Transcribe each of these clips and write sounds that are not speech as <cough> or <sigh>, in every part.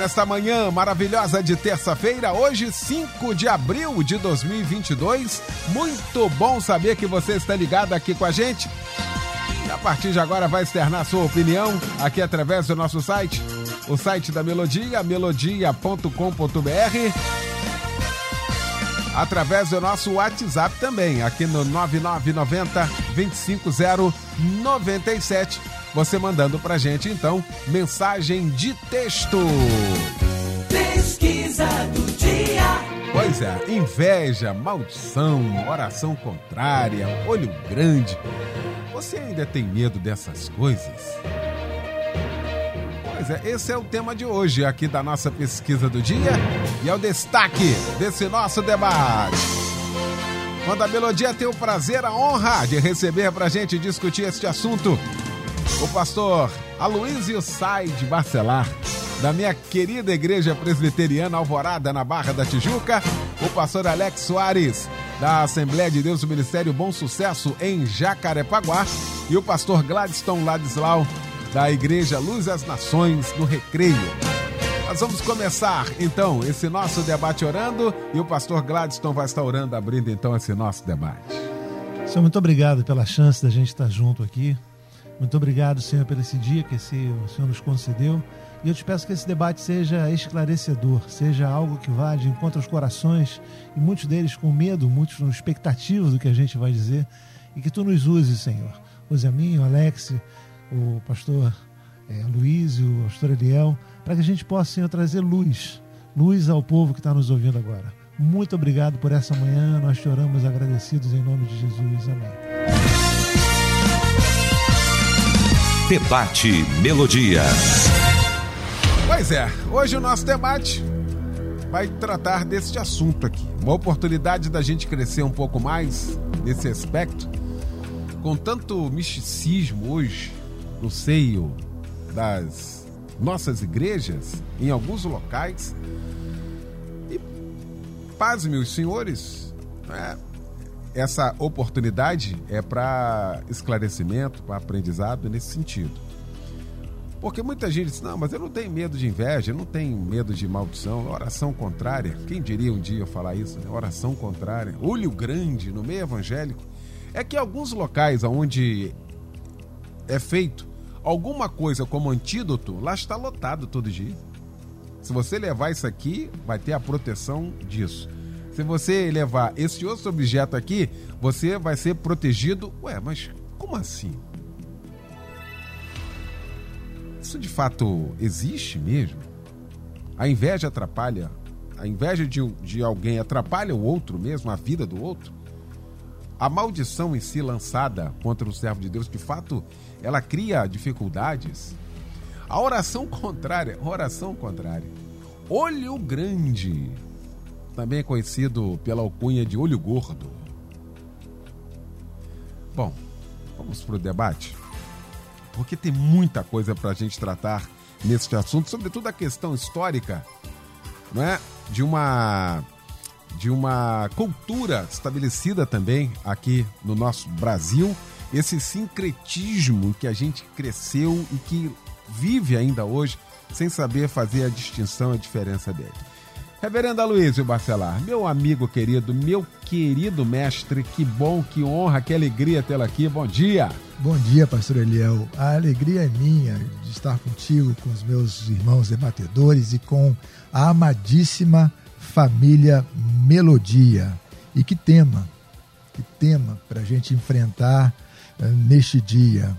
nesta manhã maravilhosa de terça-feira, hoje 5 de abril de 2022. Muito bom saber que você está ligado aqui com a gente. E a partir de agora vai externar sua opinião aqui através do nosso site, o site da Melodia, melodia.com.br. Através do nosso WhatsApp também, aqui no 9990 25097 você mandando pra gente então mensagem de texto. Pesquisa do dia. Pois é, inveja, maldição, oração contrária, olho grande. Você ainda tem medo dessas coisas? Pois é, esse é o tema de hoje aqui da nossa pesquisa do dia e é o destaque desse nosso debate. Quando a Melodia tem o prazer, a honra de receber pra gente discutir este assunto o pastor Aloysio Said Barcelar, da minha querida igreja presbiteriana Alvorada, na Barra da Tijuca, o pastor Alex Soares, da Assembleia de Deus do Ministério Bom Sucesso em Jacarepaguá, e o pastor Gladstone Ladislau, da Igreja Luz às Nações, no Recreio. Nós vamos começar então esse nosso debate orando e o pastor Gladstone vai estar orando, abrindo então esse nosso debate. Senhor, muito obrigado pela chance da gente estar junto aqui. Muito obrigado, Senhor, por esse dia que esse, o Senhor nos concedeu. E eu te peço que esse debate seja esclarecedor, seja algo que vá de encontro aos corações, e muitos deles com medo, muitos com expectativa do que a gente vai dizer, e que tu nos uses, Senhor. Use a mim, o Alex, o pastor é, Luiz e o pastor Eliel, para que a gente possa, Senhor, trazer luz, luz ao povo que está nos ouvindo agora. Muito obrigado por essa manhã, nós te oramos agradecidos em nome de Jesus. Amém. Debate Melodia. Pois é, hoje o nosso debate vai tratar deste assunto aqui. Uma oportunidade da gente crescer um pouco mais nesse aspecto. Com tanto misticismo hoje no seio das nossas igrejas, em alguns locais. E paz, meus senhores, é, essa oportunidade é para esclarecimento, para aprendizado nesse sentido. Porque muita gente diz, não, mas eu não tenho medo de inveja, eu não tenho medo de maldição, oração contrária. Quem diria um dia eu falar isso? Né? Oração contrária, olho grande no meio evangélico. É que alguns locais onde é feito alguma coisa como antídoto, lá está lotado todo dia. Se você levar isso aqui, vai ter a proteção disso. Se você levar esse outro objeto aqui, você vai ser protegido. Ué, mas como assim? Isso de fato existe mesmo? A inveja atrapalha? A inveja de, de alguém atrapalha o outro mesmo, a vida do outro? A maldição em si lançada contra o servo de Deus, de fato, ela cria dificuldades. A oração contrária, oração contrária. Olho grande também conhecido pela alcunha de olho gordo. Bom, vamos para o debate, porque tem muita coisa para a gente tratar neste assunto, sobretudo a questão histórica, não é, de uma de uma cultura estabelecida também aqui no nosso Brasil, esse sincretismo que a gente cresceu e que vive ainda hoje sem saber fazer a distinção, a diferença dele. Reverendo Aloysio Bacelar, meu amigo querido, meu querido mestre, que bom, que honra, que alegria tê-lo aqui. Bom dia. Bom dia, pastor Eliel. A alegria é minha de estar contigo, com os meus irmãos debatedores e com a amadíssima família Melodia. E que tema, que tema para a gente enfrentar uh, neste dia.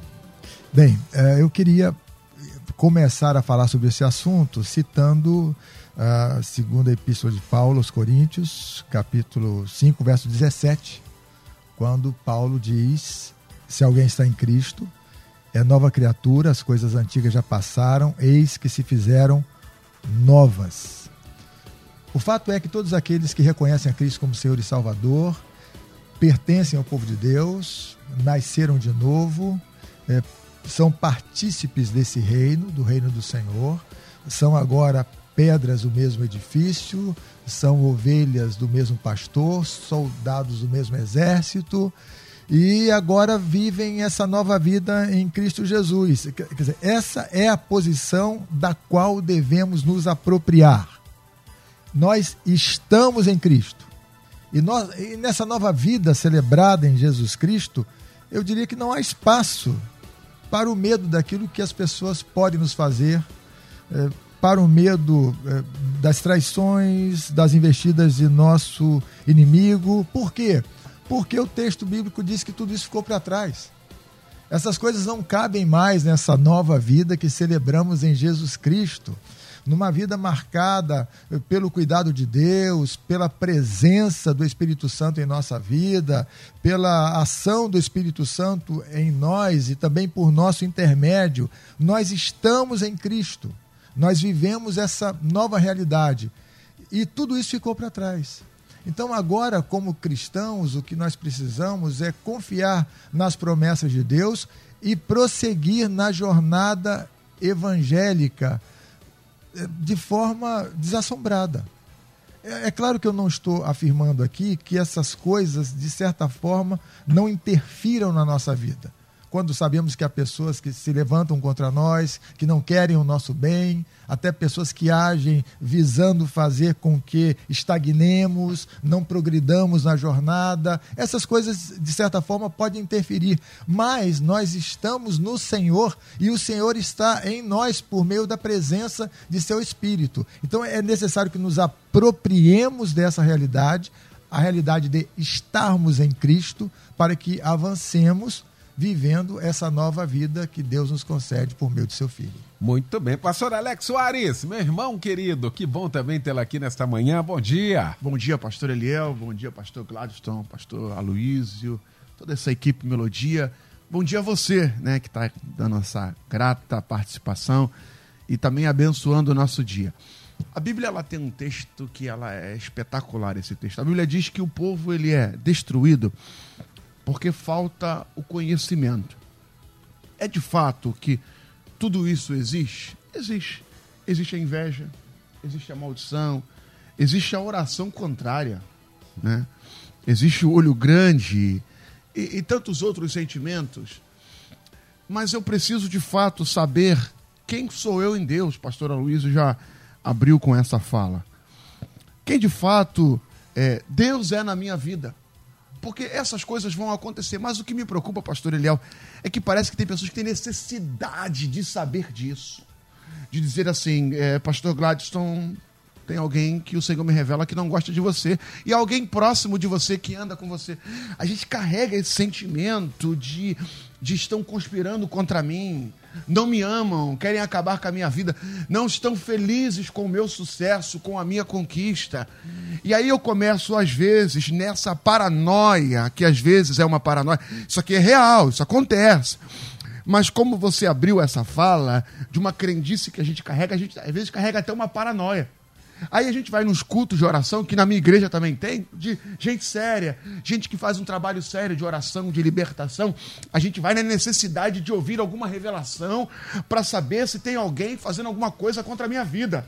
Bem, uh, eu queria começar a falar sobre esse assunto citando a segunda epístola de Paulo aos Coríntios, capítulo 5, verso 17, quando Paulo diz: Se alguém está em Cristo, é nova criatura, as coisas antigas já passaram, eis que se fizeram novas. O fato é que todos aqueles que reconhecem a Cristo como Senhor e Salvador pertencem ao povo de Deus, nasceram de novo, é, são partícipes desse reino, do reino do Senhor, são agora pedras do mesmo edifício, são ovelhas do mesmo pastor, soldados do mesmo exército e agora vivem essa nova vida em Cristo Jesus. Quer dizer, essa é a posição da qual devemos nos apropriar. Nós estamos em Cristo. E, nós, e nessa nova vida celebrada em Jesus Cristo, eu diria que não há espaço para o medo daquilo que as pessoas podem nos fazer, é, para o medo é, das traições, das investidas de nosso inimigo. Por quê? Porque o texto bíblico diz que tudo isso ficou para trás. Essas coisas não cabem mais nessa nova vida que celebramos em Jesus Cristo numa vida marcada pelo cuidado de Deus, pela presença do Espírito Santo em nossa vida, pela ação do Espírito Santo em nós e também por nosso intermédio, nós estamos em Cristo. Nós vivemos essa nova realidade. E tudo isso ficou para trás. Então, agora, como cristãos, o que nós precisamos é confiar nas promessas de Deus e prosseguir na jornada evangélica eh, de forma desassombrada. É, é, claro que eu não estou afirmando aqui que essas coisas, de certa forma, não interfiram na nossa vida quando sabemos que há pessoas que se levantam contra nós, que não querem o nosso bem, até pessoas que agem visando fazer com que estagnemos, não progridamos na jornada. Essas coisas, de certa forma, podem interferir, mas nós estamos no Senhor e o Senhor está em nós por meio da presença de seu Espírito. Então é necessário que nos apropriemos dessa realidade, a realidade de estarmos em Cristo, para que avancemos vivendo essa nova vida que Deus nos concede por meio de seu Filho. Muito bem. Pastor Alex Soares, meu irmão querido, que bom também tê-lo aqui nesta manhã. Bom dia. Bom dia, pastor Eliel. Bom dia, pastor Gladstone, pastor Aloísio, toda essa equipe Melodia. Bom dia a você, né, que está dando essa grata participação e também abençoando o nosso dia. A Bíblia ela tem um texto que ela é espetacular esse texto. A Bíblia diz que o povo ele é destruído porque falta o conhecimento. É de fato que tudo isso existe? Existe. Existe a inveja, existe a maldição, existe a oração contrária, né? existe o olho grande e, e tantos outros sentimentos. Mas eu preciso de fato saber quem sou eu em Deus. Pastor Aloysio já abriu com essa fala. Quem de fato é, Deus é na minha vida porque essas coisas vão acontecer. Mas o que me preocupa, pastor Eliel, é que parece que tem pessoas que têm necessidade de saber disso. De dizer assim, é, pastor Gladstone, tem alguém que o Senhor me revela que não gosta de você. E alguém próximo de você que anda com você. A gente carrega esse sentimento de, de estão conspirando contra mim não me amam, querem acabar com a minha vida, não estão felizes com o meu sucesso, com a minha conquista. E aí eu começo, às vezes, nessa paranoia, que às vezes é uma paranoia. Isso aqui é real, isso acontece. Mas como você abriu essa fala de uma crendice que a gente carrega, a gente às vezes carrega até uma paranoia. Aí a gente vai nos cultos de oração, que na minha igreja também tem, de gente séria, gente que faz um trabalho sério de oração, de libertação. A gente vai na necessidade de ouvir alguma revelação para saber se tem alguém fazendo alguma coisa contra a minha vida.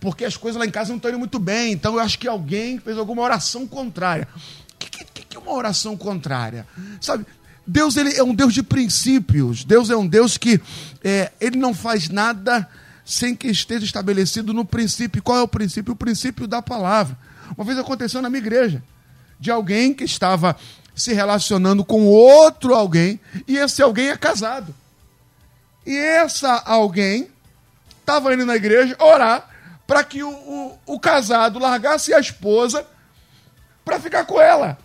Porque as coisas lá em casa não estão indo muito bem, então eu acho que alguém fez alguma oração contrária. O que, que, que é uma oração contrária? Sabe, Deus ele é um Deus de princípios. Deus é um Deus que é, ele não faz nada sem que esteja estabelecido no princípio. Qual é o princípio? O princípio da palavra. Uma vez aconteceu na minha igreja, de alguém que estava se relacionando com outro alguém, e esse alguém é casado. E essa alguém estava indo na igreja orar para que o, o, o, casado largasse a esposa para ficar com ela.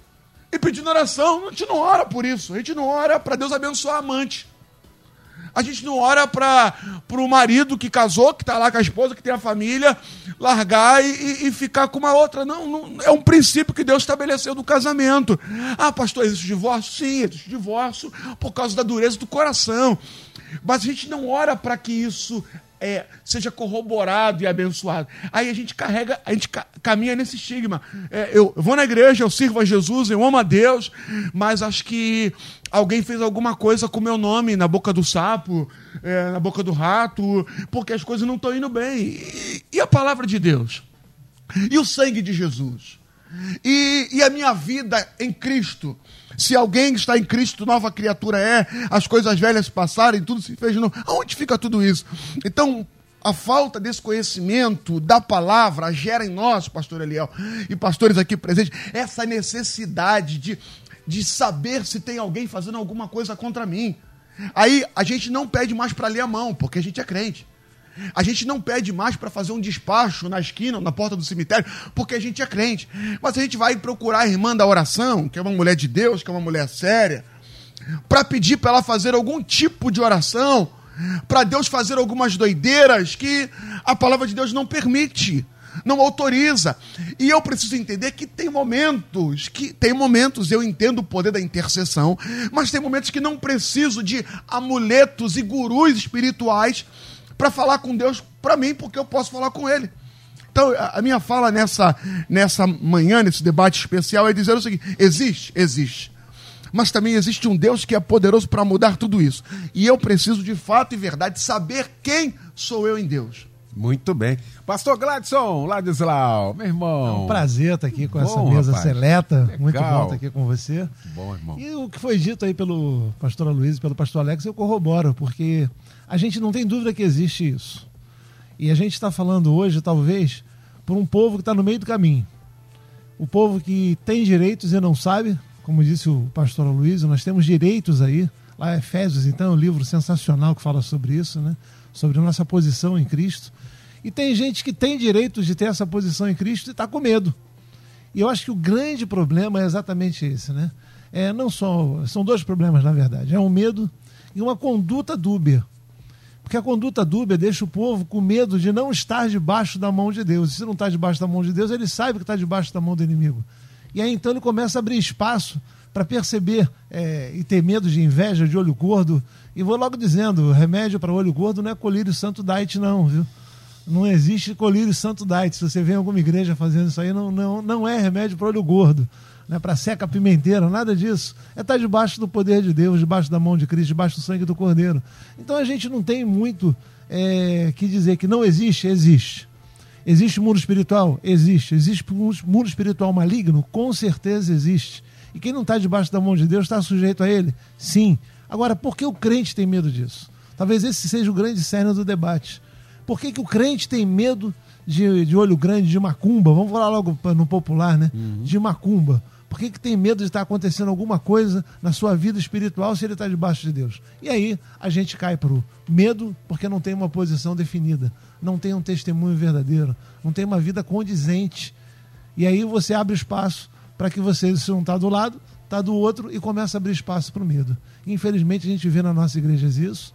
E pedindo oração, a gente não ora por isso. A gente não ora para Deus abençoar a amante. A gente não ora para o marido que casou, que está lá com a esposa, que tem a família, largar e, e, ficar com uma outra. Não, não, é um princípio que Deus estabeleceu do casamento. Ah, pastor, existe divórcio? Sim, existe divórcio por causa da dureza do coração. Mas a gente não ora para que isso é, seja corroborado e abençoado. Aí a gente carrega, a gente ca caminha nesse estigma. É, eu vou na igreja, eu sirvo a Jesus, eu amo a Deus, mas acho que alguém fez alguma coisa com meu nome na boca do sapo, é, na boca do rato, porque as coisas não estão indo bem. E, e, a palavra de Deus? E o sangue de Jesus? E, e a minha vida em Cristo? Se alguém está em Cristo, nova criatura é, as coisas velhas passaram, tudo se fez de novo. Aonde fica tudo isso? Então, a falta desse conhecimento da palavra gera em nós, pastor Eliel, e pastores aqui presentes, essa necessidade de, de saber se tem alguém fazendo alguma coisa contra mim. Aí a gente não pede mais para ler a mão, porque a gente é crente. A gente não pede mais para fazer um despacho na esquina, na porta do cemitério, porque a gente é crente. Mas a gente vai procurar a irmã da oração, que é uma mulher de Deus, que é uma mulher séria, para pedir para ela fazer algum tipo de oração, para Deus fazer algumas doideiras que a palavra de Deus não permite, não autoriza. E eu preciso entender que tem momentos, que tem momentos eu entendo o poder da intercessão, mas tem momentos que não preciso de amuletos e gurus espirituais para falar com Deus para mim, porque eu posso falar com Ele. Então, a minha fala nessa, nessa manhã, nesse debate especial, é dizer o seguinte: existe, existe. Mas também existe um Deus que é poderoso para mudar tudo isso. E eu preciso, de fato e verdade, saber quem sou eu em Deus. Muito bem. Pastor Gladson, Ladislau, meu irmão. É um prazer estar aqui com bom, essa mesa rapaz. seleta. Legal. Muito bom estar aqui com você. Bom, irmão. E o que foi dito aí pelo pastor Luiz e pelo pastor Alex, eu corroboro, porque a gente não tem dúvida que existe isso. E a gente está falando hoje, talvez, por um povo que está no meio do caminho. O povo que tem direitos e não sabe, como disse o pastor Luiz, nós temos direitos aí. Lá Efésios, então, é um livro sensacional que fala sobre isso, né? Sobre nossa posição em Cristo. E tem gente que tem direito de ter essa posição em Cristo e está com medo. E eu acho que o grande problema é exatamente esse, né? É, não só, são dois problemas, na verdade. É um medo e uma conduta dúbia. Porque a conduta dúbia deixa o povo com medo de não estar debaixo da mão de Deus. E se não está debaixo da mão de Deus, ele sabe que está debaixo da mão do inimigo. E aí então ele começa a abrir espaço para perceber é, e ter medo de inveja, de olho gordo. E vou logo dizendo: remédio para olho gordo não é colírio santo diet, não, viu? Não existe colírio santo diet. Se você vê em alguma igreja fazendo isso aí, não, não, não é remédio para olho gordo né, para seca pimenteira, nada disso. É estar tá debaixo do poder de Deus, debaixo da mão de Cristo, debaixo do sangue do Cordeiro. Então a gente não tem muito é, que dizer que não existe, existe. Existe mundo espiritual? Existe. Existe mundo espiritual maligno? Com certeza existe. E quem não está debaixo da mão de Deus está sujeito a ele? Sim. Agora, por que o crente tem medo disso? Talvez esse seja o grande cerne do debate. Por que, que o crente tem medo de, de olho grande, de macumba? Vamos falar logo no popular, né? Uhum. De macumba. Por que, que tem medo de estar acontecendo alguma coisa na sua vida espiritual se ele está debaixo de Deus? E aí a gente cai para o medo porque não tem uma posição definida, não tem um testemunho verdadeiro, não tem uma vida condizente. E aí você abre espaço para que você, se não está do lado, está do outro e começa a abrir espaço para o medo. Infelizmente a gente vê na nossa igreja isso.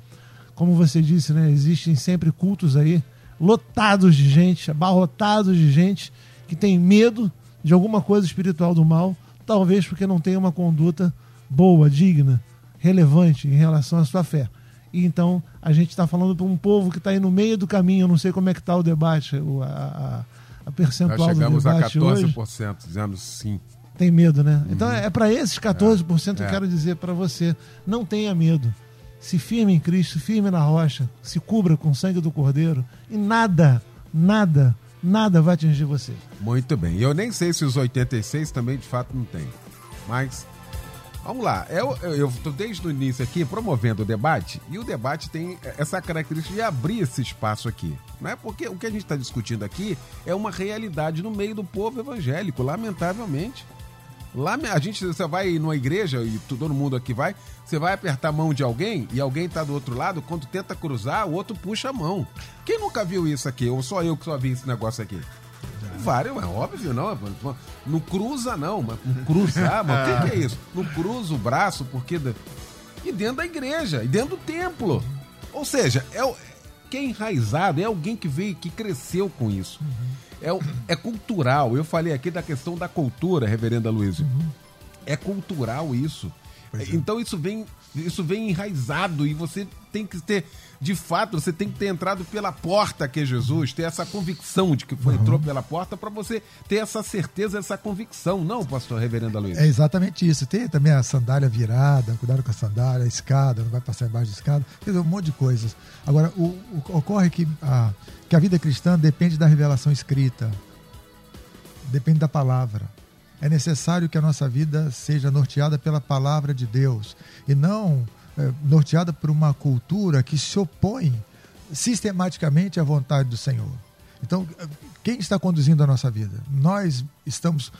Como você disse, né, existem sempre cultos aí lotados de gente, abarrotados de gente que tem medo de alguma coisa espiritual do mal talvez porque não tem uma conduta boa, digna, relevante em relação à sua fé. E então a gente está falando para um povo que está aí no meio do caminho, eu não sei como é que está o debate, a, a, a percentual Nós chegamos do debate a 14% hoje. dizendo sim. Tem medo, né? Uhum. Então é para esses 14% é. que eu é. quero dizer para você, não tenha medo. Se firme em Cristo, firme na rocha, se cubra com o sangue do Cordeiro e nada, nada nada vai atingir você. Muito bem. Eu nem sei se os 86 também de fato não tem. Mas Vamos lá, eu estou desde o início aqui promovendo o debate e o debate tem essa característica de abrir esse espaço aqui, né? Porque o que a gente está discutindo aqui é uma realidade no meio do povo evangélico, lamentavelmente. Lá a gente, você vai numa igreja e todo mundo aqui vai, você vai apertar a mão de alguém e alguém está do outro lado, quando tenta cruzar, o outro puxa a mão. Quem nunca viu isso aqui? Ou só eu que só vi esse negócio aqui? Vários, é óbvio, não. Não cruza, não. Mas cruzar, mas o que, que, <laughs> é isso? Não cruza o braço, porque. E dentro da igreja, e dentro do templo. Ou seja, é, quem é enraizado é alguém que veio, que cresceu com isso. Uhum é, é cultural. Eu falei aqui da questão da cultura, reverenda Luiz. Uhum. É cultural isso. Pois é. Então isso vem, isso vem enraizado e você tem que ter, de fato, você tem que ter entrado pela porta que é Jesus, ter essa convicção de que foi, entrou pela porta para você ter essa certeza, essa convicção, não, pastor reverendo Luiz? É exatamente isso. Tem também a sandália virada, cuidado com a sandália, a escada, não vai passar embaixo da escada, quer dizer, um monte de coisas. Agora, o, o- ocorre que a, que a vida cristã depende da revelação escrita, depende da palavra. É necessário que a nossa vida seja norteada pela palavra de Deus e não é, norteada por uma cultura que se opõe sistematicamente à vontade do Senhor. Então, quem está conduzindo a nossa vida? Nós estamos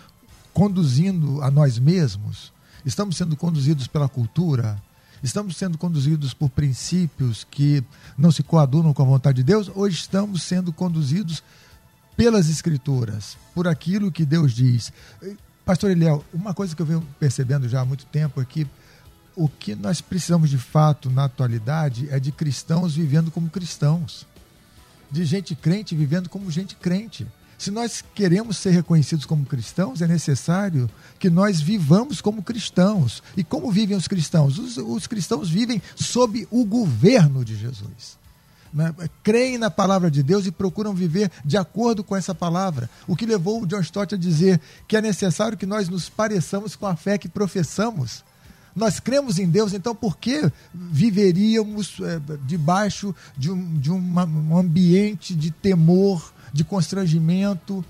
conduzindo a nós mesmos? Estamos sendo conduzidos pela cultura? Estamos sendo conduzidos por princípios que não se coadunam com a vontade de Deus? Ou estamos sendo conduzidos pelas Escrituras, por aquilo que Deus diz? Pastor Eliel, uma coisa que eu venho percebendo já há muito tempo é que o que nós precisamos de fato na atualidade é de cristãos vivendo como cristãos de gente crente vivendo como gente crente. Se nós queremos ser reconhecidos como cristãos, é necessário que nós vivamos como cristãos. E como vivem os cristãos? Os, os cristãos vivem sob o governo de Jesus. Né? Creem na palavra de Deus e procuram viver de acordo com essa palavra. O que levou o John Stott a dizer que é necessário que nós nos pareçamos com a fé que professamos. Nós cremos em Deus, então por que viveríamos é, debaixo de, um, de uma, um ambiente de temor, de constrangimento?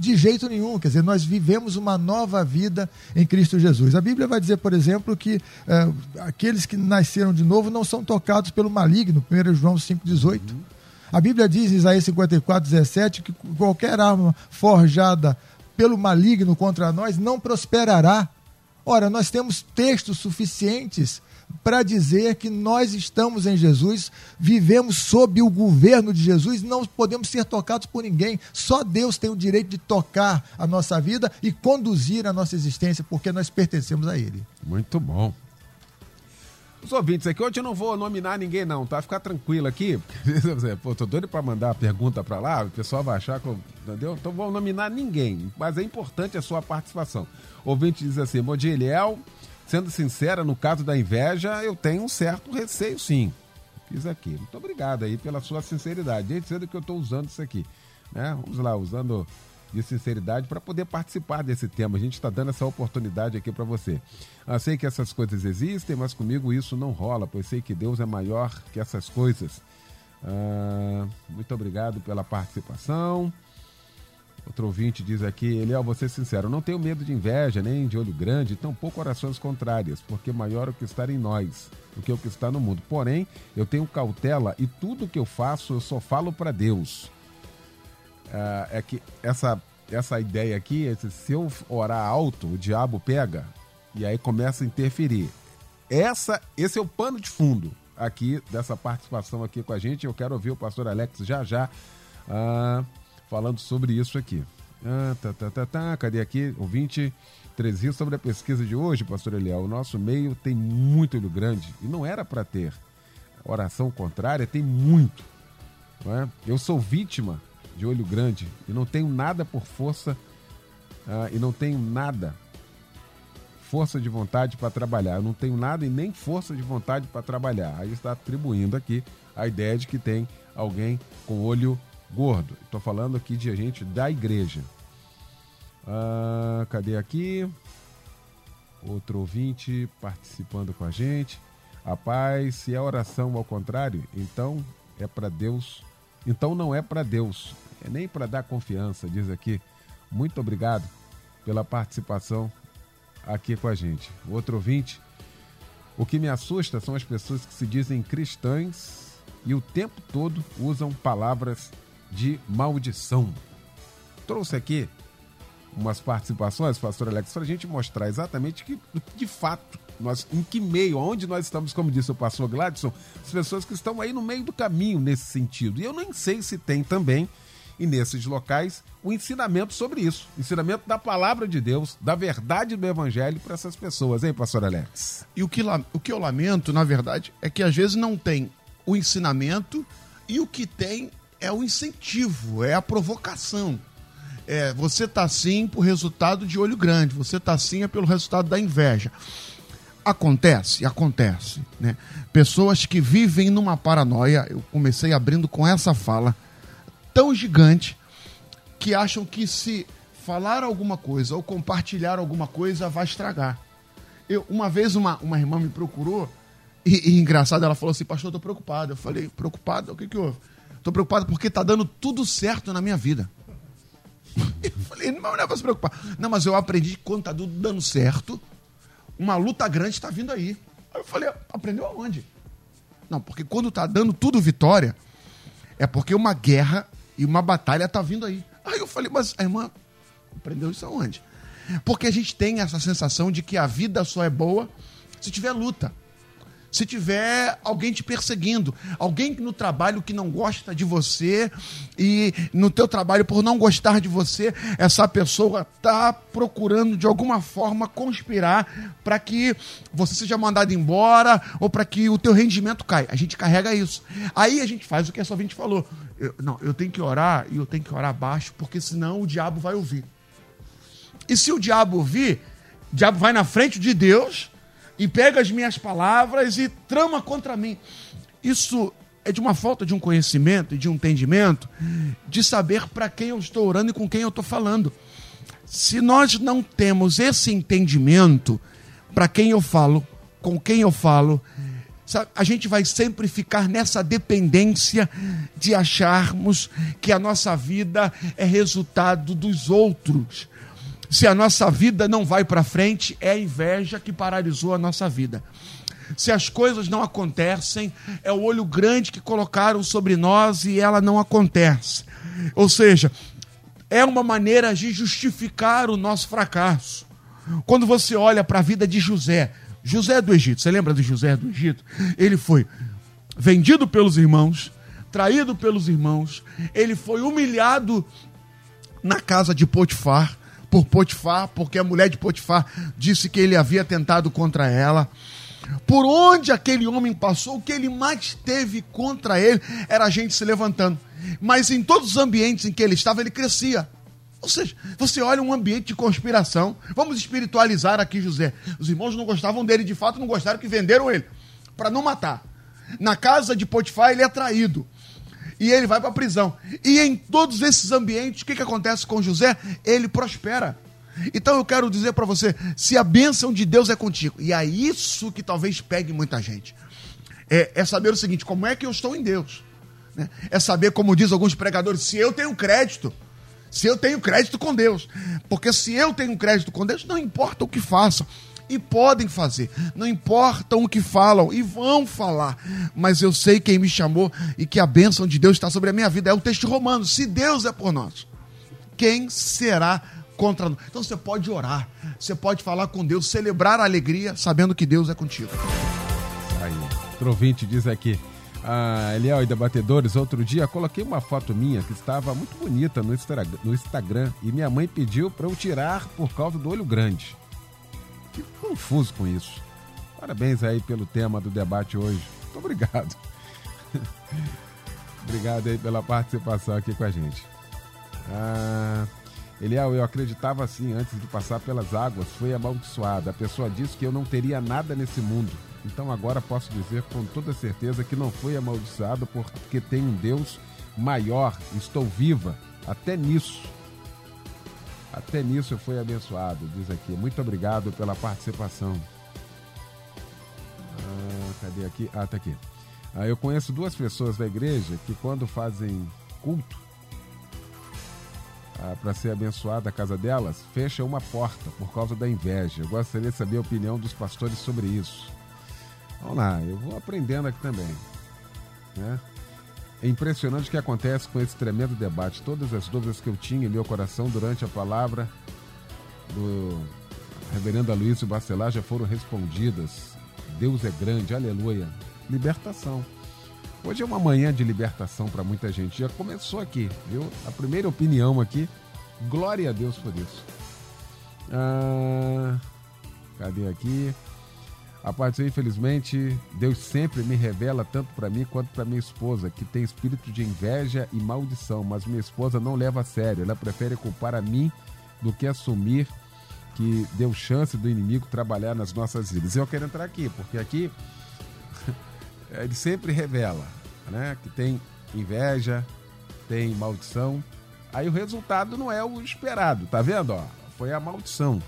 De jeito nenhum, quer dizer, nós vivemos uma nova vida em Cristo Jesus. A Bíblia vai dizer, por exemplo, que é, aqueles que nasceram de novo não são tocados pelo maligno, 1 João 5,18. A Bíblia diz em Isaías 54, 17 que qualquer arma forjada pelo maligno contra nós não prosperará. Ora, nós temos textos suficientes para dizer que nós estamos em Jesus, vivemos sob o governo de Jesus, não podemos ser tocados por ninguém. Só Deus tem o direito de tocar a nossa vida e conduzir a nossa existência, porque nós pertencemos a Ele. Muito bom. Os ouvintes aqui, hoje eu não vou nominar ninguém não, tá? Ficar tranquilo aqui. <laughs> Pô, tô doido pra mandar a pergunta pra lá, o pessoal vai achar que eu... Entendeu? Então vou nominar ninguém, mas é importante a sua participação. O ouvinte diz assim, bom dia, Eliel. Sendo sincera, no caso da inveja, eu tenho um certo receio sim. Fiz aqui. Muito obrigado aí pela sua sinceridade. Desde cedo que eu estou usando isso aqui. Né? Vamos lá, usando de sinceridade para poder participar desse tema. A gente está dando essa oportunidade aqui para você. Eu sei que essas coisas existem, mas comigo isso não rola, pois sei que Deus é maior que essas coisas. Ah, muito obrigado pela participação. Outro ouvinte diz aqui, Eliel, vou ser sincero, não tenho medo de inveja, nem de olho grande, tampouco orações contrárias, porque maior é o que está em nós do que o que está no mundo. Porém, eu tenho cautela e tudo que eu faço eu só falo para Deus. Ah, é que essa, essa ideia aqui, é se eu orar alto, o diabo pega e aí começa a interferir. Essa, esse é o pano de fundo aqui dessa participação aqui com a gente. Eu quero ouvir o pastor Alex já já ah, falando sobre isso aqui. Ah, tá, tá, tá, tá. Cadê aqui? Ouvinte 3 Rios sobre a pesquisa de hoje, pastor Eliel. O nosso meio tem muito olho grande e não era para ter. Oração contrária tem muito. É? Eu sou vítima de olho grande e não tenho nada por força ah, e não tenho nada força de vontade para trabalhar. Eu não tenho nada e nem força de vontade para trabalhar. Aí está atribuindo aqui a ideia de que tem alguém com olho gordo. Estou falando aqui de gente da igreja. Ah, cadê aqui? Outro ouvinte participando com a gente. Rapaz, se é oração ao contrário, então é para Deus. Então não é para Deus, é nem para dar confiança, diz aqui. Muito obrigado pela participação aqui com a gente. Outro ouvinte. O que me assusta são as pessoas que se dizem cristãs e o tempo todo usam palavras de maldição. Trouxe aqui umas participações, pastor Alex, para a gente mostrar exatamente que, de fato, nós, em que meio, onde nós estamos, como disse o pastor Gladson, as pessoas que estão aí no meio do caminho nesse sentido. E eu nem sei se tem também, e nesses locais, o ensinamento sobre isso. Ensinamento da palavra de Deus, da verdade do evangelho para essas pessoas, hein, pastor Alex? E o que, o que eu lamento, na verdade, é que às vezes não tem o ensinamento e o que tem é o incentivo, é a provocação. É, você tá assim por resultado de olho grande, você tá assim é pelo resultado da inveja. Acontece, acontece, né? Pessoas que vivem numa paranoia, eu comecei abrindo com essa fala tão gigante que acham que se falar alguma coisa ou compartilhar alguma coisa vai estragar. Eu, uma vez uma, uma irmã me procurou e, e engraçado, ela falou assim, pastor, eu tô preocupado. Eu falei, preocupado? O que que houve? Tô preocupado porque tá dando tudo certo na minha vida. <laughs> Eu falei, não, não é pra se preocupar. Não, mas eu aprendi que quando tá tudo dando certo, uma luta grande está vindo aí. Aí eu falei, aprendeu aonde? Não, porque quando tá dando tudo vitória, é porque uma guerra e uma batalha tá vindo aí. Aí eu falei, mas a irmã aprendeu isso aonde? Porque a gente tem essa sensação de que a vida só é boa se tiver luta se tiver alguém te perseguindo, alguém no trabalho que não gosta de você e no teu trabalho por não gostar de você, essa pessoa está procurando de alguma forma conspirar para que você seja mandado embora ou para que o teu rendimento caia. A gente carrega isso. Aí a gente faz o que a sua falou. Eu, não, eu tenho que orar e eu tenho que orar baixo porque senão o diabo vai ouvir. E se o diabo ouvir, o diabo vai na frente de Deus e pega as minhas palavras e trama contra mim. Isso é de uma falta de um conhecimento e de um entendimento de saber para quem eu estou orando e com quem eu estou falando. Se nós não temos esse entendimento para quem eu falo, com quem eu falo, a gente vai sempre ficar nessa dependência de acharmos que a nossa vida é resultado dos outros se a nossa vida não vai para frente, é a inveja que paralisou a nossa vida. Se as coisas não acontecem, é o olho grande que colocaram sobre nós e ela não acontece. Ou seja, é uma maneira de justificar o nosso fracasso. Quando você olha para a vida de José, José do Egito, você lembra de José do Egito? Ele foi vendido pelos irmãos, traído pelos irmãos, ele foi humilhado na casa de Potifar, por Potifar, porque a mulher de Potifar disse que ele havia tentado contra ela. Por onde aquele homem passou, o que ele mais teve contra ele era a gente se levantando. Mas em todos os ambientes em que ele estava, ele crescia. Ou seja, você olha um ambiente de conspiração. Vamos espiritualizar aqui José. Os irmãos não gostavam dele, de fato, não gostaram que venderam ele para não matar. Na casa de Potifar, ele é traído e ele vai para a prisão. E em todos esses ambientes, o que, que acontece com José? Ele prospera. Então eu quero dizer para você: se a bênção de Deus é contigo, e é isso que talvez pegue muita gente, é, é saber o seguinte: como é que eu estou em Deus? Né? É saber, como diz alguns pregadores, se eu tenho crédito. Se eu tenho crédito com Deus. Porque se eu tenho crédito com Deus, não importa o que faça e podem fazer. Não importam o que falam e vão falar, mas eu sei quem me chamou e que a bênção de Deus está sobre a minha vida. É o texto romano. Se Deus é por nós, quem será contra nós? Então você pode orar, você pode falar com Deus, celebrar a alegria, sabendo que Deus é contigo. Aí, Trovinte diz aqui. Ah, Eliel e debatedores, outro dia coloquei uma foto minha que estava muito bonita no Instagram e minha mãe pediu para eu tirar por causa do olho grande. Fico confuso com isso. Parabéns aí pelo tema do debate hoje. Muito obrigado. <laughs> obrigado aí pela participação aqui com a gente. Ah, Eliel, eu acreditava assim antes de passar pelas águas, foi amaldiçoada. A pessoa disse que eu não teria nada nesse mundo. Então agora posso dizer com toda certeza que não foi amaldiçoado porque tem um Deus maior. Estou viva até nisso. Até nisso fui abençoado, diz aqui. Muito obrigado pela participação. Ah, cadê aqui? Ah, tá aqui. Ah, eu conheço duas pessoas da igreja que quando fazem culto ah, para ser abençoada a casa delas, fecham uma porta por causa da inveja. Eu gostaria de saber a opinião dos pastores sobre isso. Vamos lá, eu vou aprendendo aqui também. Né? É impressionante o que acontece com esse tremendo debate. Todas as dúvidas que eu tinha em meu coração durante a palavra do reverendo Aloysio Bacelar já foram respondidas. Deus é grande, aleluia. Libertação. Hoje é uma manhã de libertação para muita gente. Já começou aqui, viu? A primeira opinião aqui. Glória a Deus por isso. Ah, cadê aqui? A parte infelizmente, Deus sempre me revela tanto para mim quanto para minha esposa, que tem espírito de inveja e maldição, mas minha esposa não leva a sério. Ela prefere culpar a mim do que assumir que deu chance do inimigo trabalhar nas nossas vidas. Eu quero entrar aqui, porque aqui <laughs> ele sempre revela né, que tem inveja, tem maldição. Aí o resultado não é o esperado, tá vendo? Ó, foi a maldição.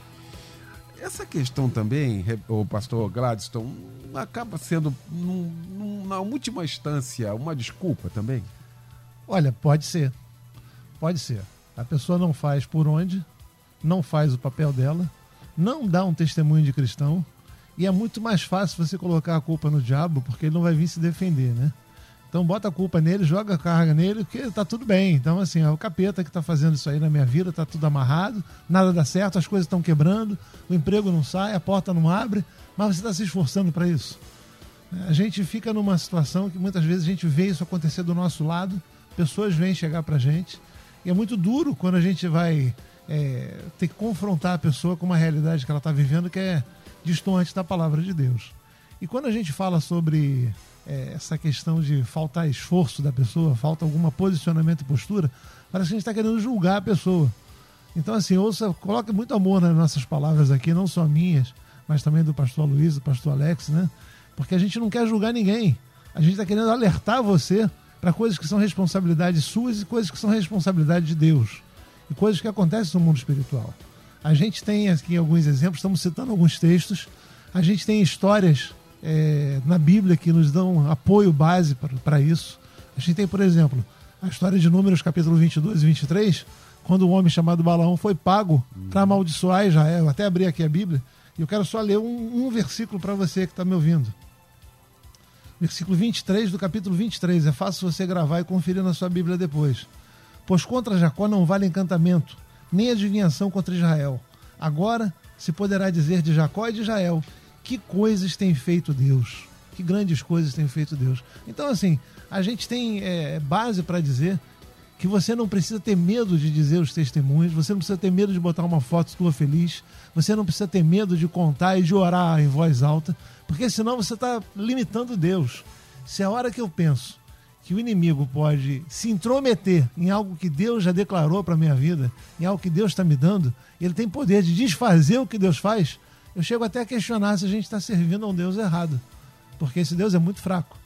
Essa questão também, o pastor Gladstone, acaba sendo, num, num, na última instância, uma desculpa também? Olha, pode ser. Pode ser. A pessoa não faz por onde, não faz o papel dela, não dá um testemunho de cristão, e é muito mais fácil você colocar a culpa no diabo, porque ele não vai vir se defender, né? Então bota a culpa nele, joga a carga nele, porque tá tudo bem. Então, assim, é o capeta que tá fazendo isso aí na minha vida, tá tudo amarrado, nada dá certo, as coisas estão quebrando, o emprego não sai, a porta não abre, mas você está se esforçando para isso. A gente fica numa situação que muitas vezes a gente vê isso acontecer do nosso lado, pessoas vêm chegar pra gente, e é muito duro quando a gente vai é, ter que confrontar a pessoa com uma realidade que ela está vivendo que é distante da palavra de Deus. E quando a gente fala sobre é, essa questão de faltar esforço da pessoa, falta algum posicionamento e postura, parece que a gente está querendo julgar a pessoa. Então, assim, ouça, coloque muito amor nas nossas palavras aqui, não só minhas, mas também do pastor Luiz, do pastor Alex, né? Porque a gente não quer julgar ninguém. A gente está querendo alertar você para coisas que são responsabilidades suas e coisas que são responsabilidade de Deus. E coisas que acontecem no mundo espiritual. A gente tem aqui alguns exemplos, estamos citando alguns textos. A gente tem histórias é, na Bíblia que nos dão apoio base para isso. A gente tem, por exemplo, a história de Números, capítulo 22 e 23, quando um homem chamado Balaão foi pago para amaldiçoar Israel. Eu até abri aqui a Bíblia e eu quero só ler um, um versículo para você que está me ouvindo. Versículo 23 do capítulo 23. É fácil você gravar e conferir na sua Bíblia depois. Pois contra Jacó não vale encantamento, nem adivinhação contra Israel. Agora se poderá dizer de Jacó e de Israel: que coisas tem feito Deus. Que grandes coisas tem feito Deus. Então, assim, a gente tem é, base para dizer que você não precisa ter medo de dizer os testemunhos, você não precisa ter medo de botar uma foto tua feliz, você não precisa ter medo de contar e de orar em voz alta, porque senão você está limitando Deus. Se a hora que eu penso que o inimigo pode se intrometer em algo que Deus já declarou para minha vida, em algo que Deus está me dando, ele tem poder de desfazer o que Deus faz, eu chego até a questionar se a gente está servindo a um Deus errado. Porque esse Deus é muito fraco.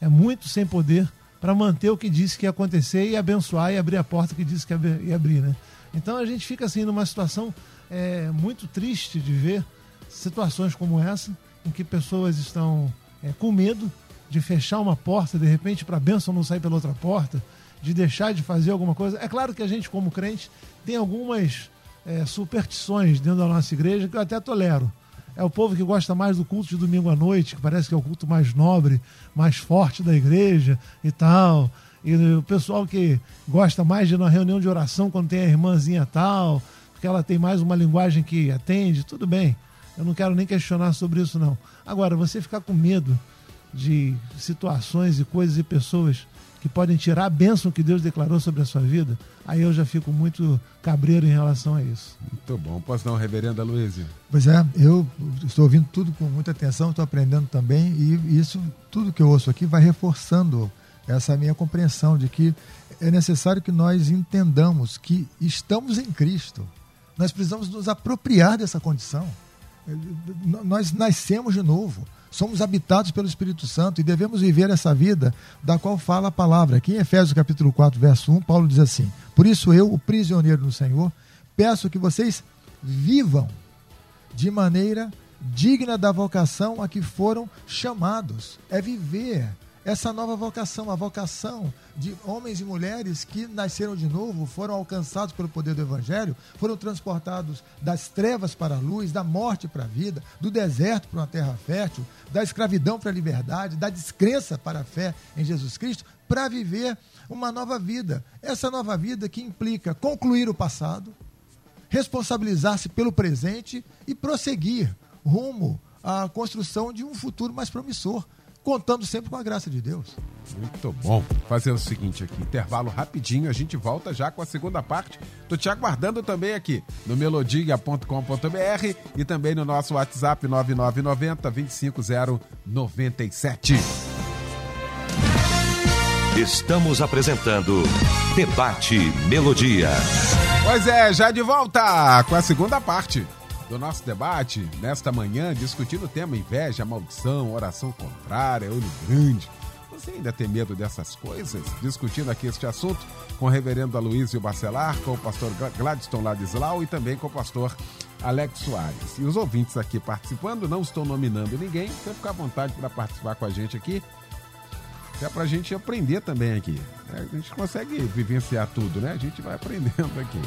É muito sem poder para manter o que disse que ia acontecer e abençoar e abrir a porta que disse que ia abrir, né? Então a gente fica assim numa situação é, muito triste de ver situações como essa, em que pessoas estão é, com medo de fechar uma porta, de repente, para a bênção não sair pela outra porta, de deixar de fazer alguma coisa. É claro que a gente, como crente, tem algumas é, superstições dentro da nossa igreja que eu até tolero. É o povo que gosta mais do culto de domingo à noite, que parece que é o culto mais nobre, mais forte da igreja e tal. E o pessoal que gosta mais de uma reunião de oração quando tem a irmãzinha tal, porque ela tem mais uma linguagem que atende, tudo bem. Eu não quero nem questionar sobre isso, não. Agora, você ficar com medo de situações e coisas e pessoas que podem tirar a bênção que Deus declarou sobre a sua vida, aí eu já fico muito cabreiro em relação a isso. Muito bom. Posso dar um reverendo, Luísa? Pois é, eu estou ouvindo tudo com muita atenção, estou aprendendo também, e isso, tudo que eu ouço aqui vai reforçando essa minha compreensão de que é necessário que nós entendamos que estamos em Cristo. Nós precisamos nos apropriar dessa condição. Nós nascemos de novo somos habitados pelo Espírito Santo e devemos viver essa vida da qual fala a palavra. Aqui em Efésios capítulo 4, verso 1, Paulo diz assim: Por isso eu, o prisioneiro do Senhor, peço que vocês vivam de maneira digna da vocação a que foram chamados. É viver essa nova vocação, a vocação de homens e mulheres que nasceram de novo, foram alcançados pelo poder do Evangelho, foram transportados das trevas para a luz, da morte para a vida, do deserto para uma terra fértil, da escravidão para a liberdade, da descrença para a fé em Jesus Cristo, para viver uma nova vida. Essa nova vida que implica concluir o passado, responsabilizar-se pelo presente e prosseguir rumo à construção de um futuro mais promissor contando sempre com a graça de Deus. Muito bom. Fazer o seguinte aqui, intervalo rapidinho, a gente volta já com a segunda parte. Tô te aguardando também aqui no melodia.com.br e também no nosso WhatsApp 9990 25097. Estamos apresentando Debate Melodia. Pois é, já de volta com a segunda parte. Do nosso debate nesta manhã, discutindo o tema inveja, maldição, oração contrária, olho grande. Você ainda tem medo dessas coisas? Discutindo aqui este assunto com o reverendo Aloysio Bacelar, com o pastor Gladstone Ladislau e também com o pastor Alex Soares. E os ouvintes aqui participando, não estou nominando ninguém, você ficar à vontade para participar com a gente aqui. É para a gente aprender também aqui. É, a gente consegue vivenciar tudo, né? A gente vai aprendendo aqui.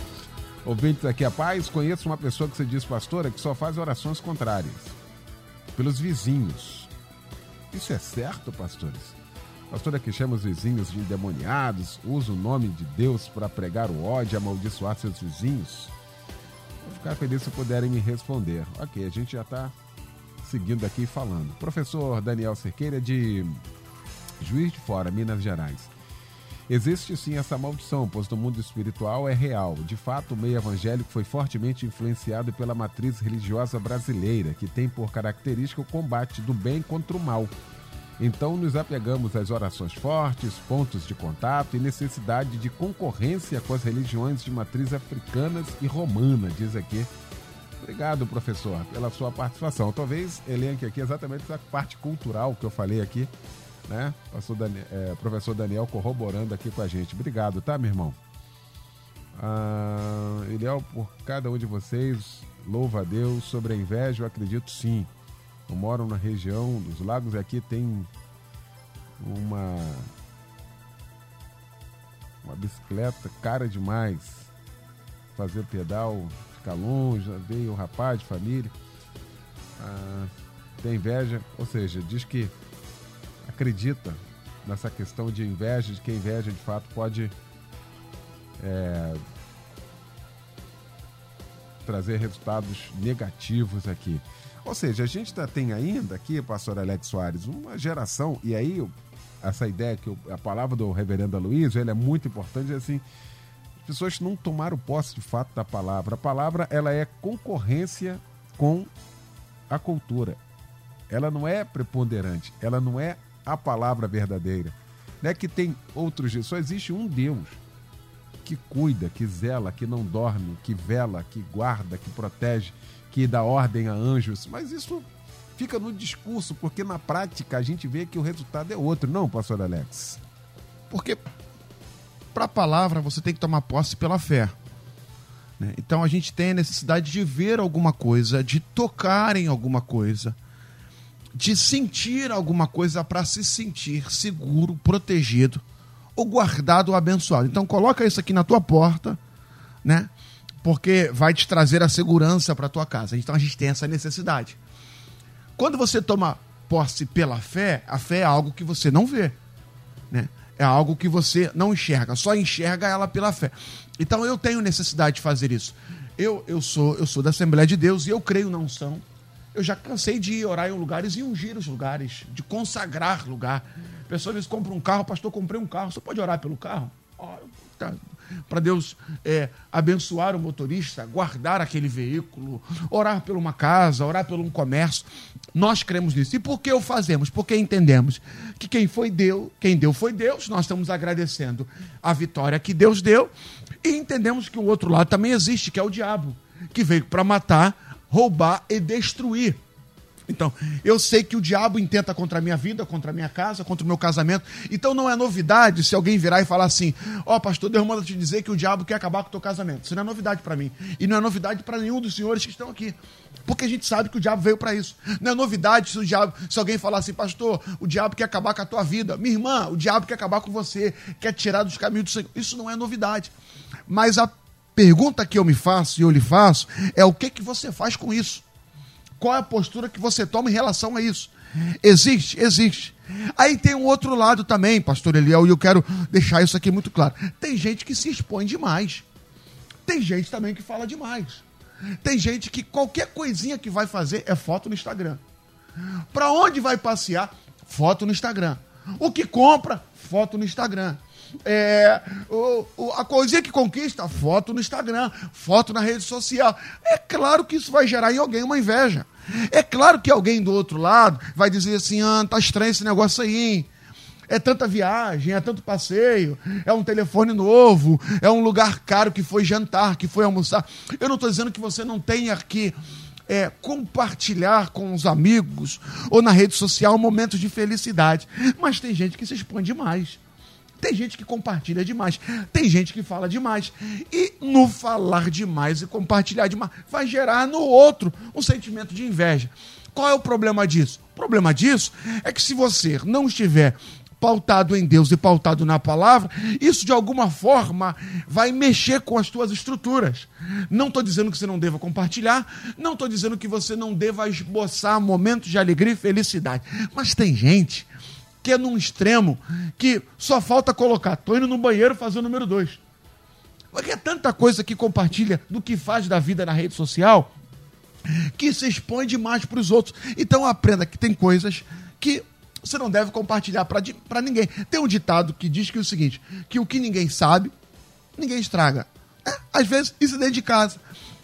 Ouvintes aqui, a paz, conheço uma pessoa que se diz pastora que só faz orações contrárias pelos vizinhos. Isso é certo, pastores? Pastora que chama os vizinhos de endemoniados, usa o nome de Deus para pregar o ódio e amaldiçoar seus vizinhos? Vou ficar feliz se puderem me responder. Ok, a gente já está seguindo aqui falando. Professor Daniel Cerqueira, de Juiz de Fora, Minas Gerais. Existe sim essa maldição, pois no mundo espiritual é real. De fato, o meio evangélico foi fortemente influenciado pela matriz religiosa brasileira, que tem por característica o combate do bem contra o mal. Então, nos apegamos às orações fortes, pontos de contato e necessidade de concorrência com as religiões de matriz africanas e romana, diz aqui. Obrigado, professor, pela sua participação. Talvez elenque aqui exatamente essa parte cultural que eu falei aqui né? Pastor é, professor Daniel corroborando aqui com a gente. Obrigado, tá, meu irmão? Ah, Eliel, por cada um de vocês, louva a Deus. Sobre a inveja, eu acredito sim. Eu moro na região dos lagos e aqui tem uma uma bicicleta cara demais. Fazer pedal, ficar longe, veio um rapaz de família. Ah, tem inveja, ou seja, diz que acredita nessa questão de inveja, de que a inveja de fato pode é, trazer resultados negativos aqui. Ou seja, a gente tá, tem ainda aqui, pastor Alex Soares, uma geração, e aí essa ideia que eu, a palavra do reverendo Aloysio, ele é muito importante, é assim, as pessoas não tomaram posse de fato da palavra. A palavra, ela é concorrência com a cultura. Ela não é preponderante, ela não é a palavra verdadeira. Não é que tem outros só existe um Deus que cuida, que zela, que não dorme, que vela, que guarda, que protege, que dá ordem a anjos. Mas isso fica no discurso, porque na prática a gente vê que o resultado é outro, não, pastor Alex? Porque para a palavra você tem que tomar posse pela fé. Né? Então a gente tem a necessidade de ver alguma coisa, de tocar em alguma coisa de sentir alguma coisa para se sentir seguro, protegido, ou guardado ou abençoado. Então coloca isso aqui na tua porta, né? Porque vai te trazer a segurança para tua casa. Então a gente tem essa necessidade. Quando você toma posse pela fé, a fé é algo que você não vê, né? É algo que você não enxerga, só enxerga ela pela fé. Então eu tenho necessidade de fazer isso. Eu, eu sou eu sou da Assembleia de Deus e eu creio na unção eu já cansei de orar em lugares e ungir os lugares, de consagrar lugar. Pessoas às compram um carro, pastor, comprei um carro. Você pode orar pelo carro? Tá. Para Deus é, abençoar o motorista, guardar aquele veículo, orar por uma casa, orar por um comércio. Nós cremos nisso. E por que o fazemos? Porque entendemos que quem foi deu, quem deu foi Deus. Nós estamos agradecendo a vitória que Deus deu. E entendemos que o outro lado também existe, que é o diabo, que veio para matar, roubar e destruir. Então, eu sei que o diabo intenta contra a minha vida, contra a minha casa, contra o meu casamento. Então não é novidade se alguém virar e falar assim: Ó, oh, pastor, Deus manda te dizer que o diabo quer acabar com o teu casamento. Isso não é novidade para mim. E não é novidade para nenhum dos senhores que estão aqui. Porque a gente sabe que o diabo veio para isso. Não é novidade se o diabo, se alguém falar assim, pastor, o diabo quer acabar com a tua vida. Minha irmã, o diabo quer acabar com você, quer tirar dos caminhos do Senhor. Isso não é novidade. Mas a pergunta que eu me faço e eu lhe faço é o que, que você faz com isso? Qual é a postura que você toma em relação a isso? Existe? Existe. Aí tem um outro lado também, pastor Eliel, e eu quero deixar isso aqui muito claro. Tem gente que se expõe demais. Tem gente também que fala demais. Tem gente que qualquer coisinha que vai fazer é foto no Instagram. Para onde vai passear? Foto no Instagram. O que compra? Foto no Instagram. É, o, o, a coisinha que conquista, foto no Instagram, foto na rede social. É claro que isso vai gerar em alguém uma inveja. É claro que alguém do outro lado vai dizer assim: ah, tá estranho esse negócio aí, hein? É tanta viagem, é tanto passeio, é um telefone novo, é um lugar caro que foi jantar, que foi almoçar. Eu não estou dizendo que você não tenha que é, compartilhar com os amigos ou na rede social momentos de felicidade. Mas tem gente que se expõe demais. Tem gente que compartilha demais. Tem gente que fala demais. E no falar demais e compartilhar demais, vai gerar no outro um sentimento de inveja. Qual é o problema disso? O problema disso é que se você não estiver pautado em Deus e pautado na palavra, isso de alguma forma vai mexer com as tuas estruturas. Não estou dizendo que você não deva compartilhar, não estou dizendo que você não deva esboçar momentos de alegria e felicidade. Mas tem gente que é num extremo que só falta colocar, estou indo no banheiro fazer o número dois. Porque é tanta coisa que compartilha do que faz da vida na rede social que se expõe demais para os outros. Então aprenda que tem coisas que você não deve compartilhar para ninguém. Tem um ditado que diz que é o seguinte: que o que ninguém sabe, ninguém estraga. É, às vezes, isso é dentro de casa,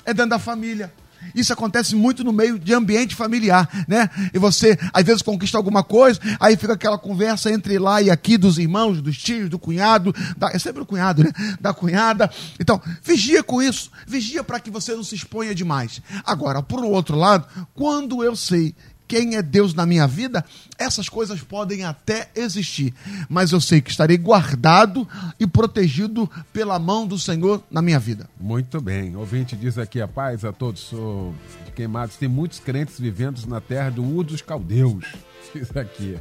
é dentro da família. Isso acontece muito no meio de ambiente familiar, né? E você, às vezes, conquista alguma coisa, aí fica aquela conversa entre lá e aqui dos irmãos, dos tios, do cunhado, da, é sempre o cunhado, né? Da cunhada. Então, vigia com isso, vigia para que você não se exponha demais. Agora, por outro lado, quando eu sei quem é Deus na minha vida, essas coisas podem até existir, mas eu sei que estarei guardado e protegido pela mão do Senhor na minha vida. Muito bem. Ouvinte diz aqui: a paz a todos, sou queimados. Tem muitos crentes vivendo na terra do Ur dos Caldeus. <laughs> Diz aqui.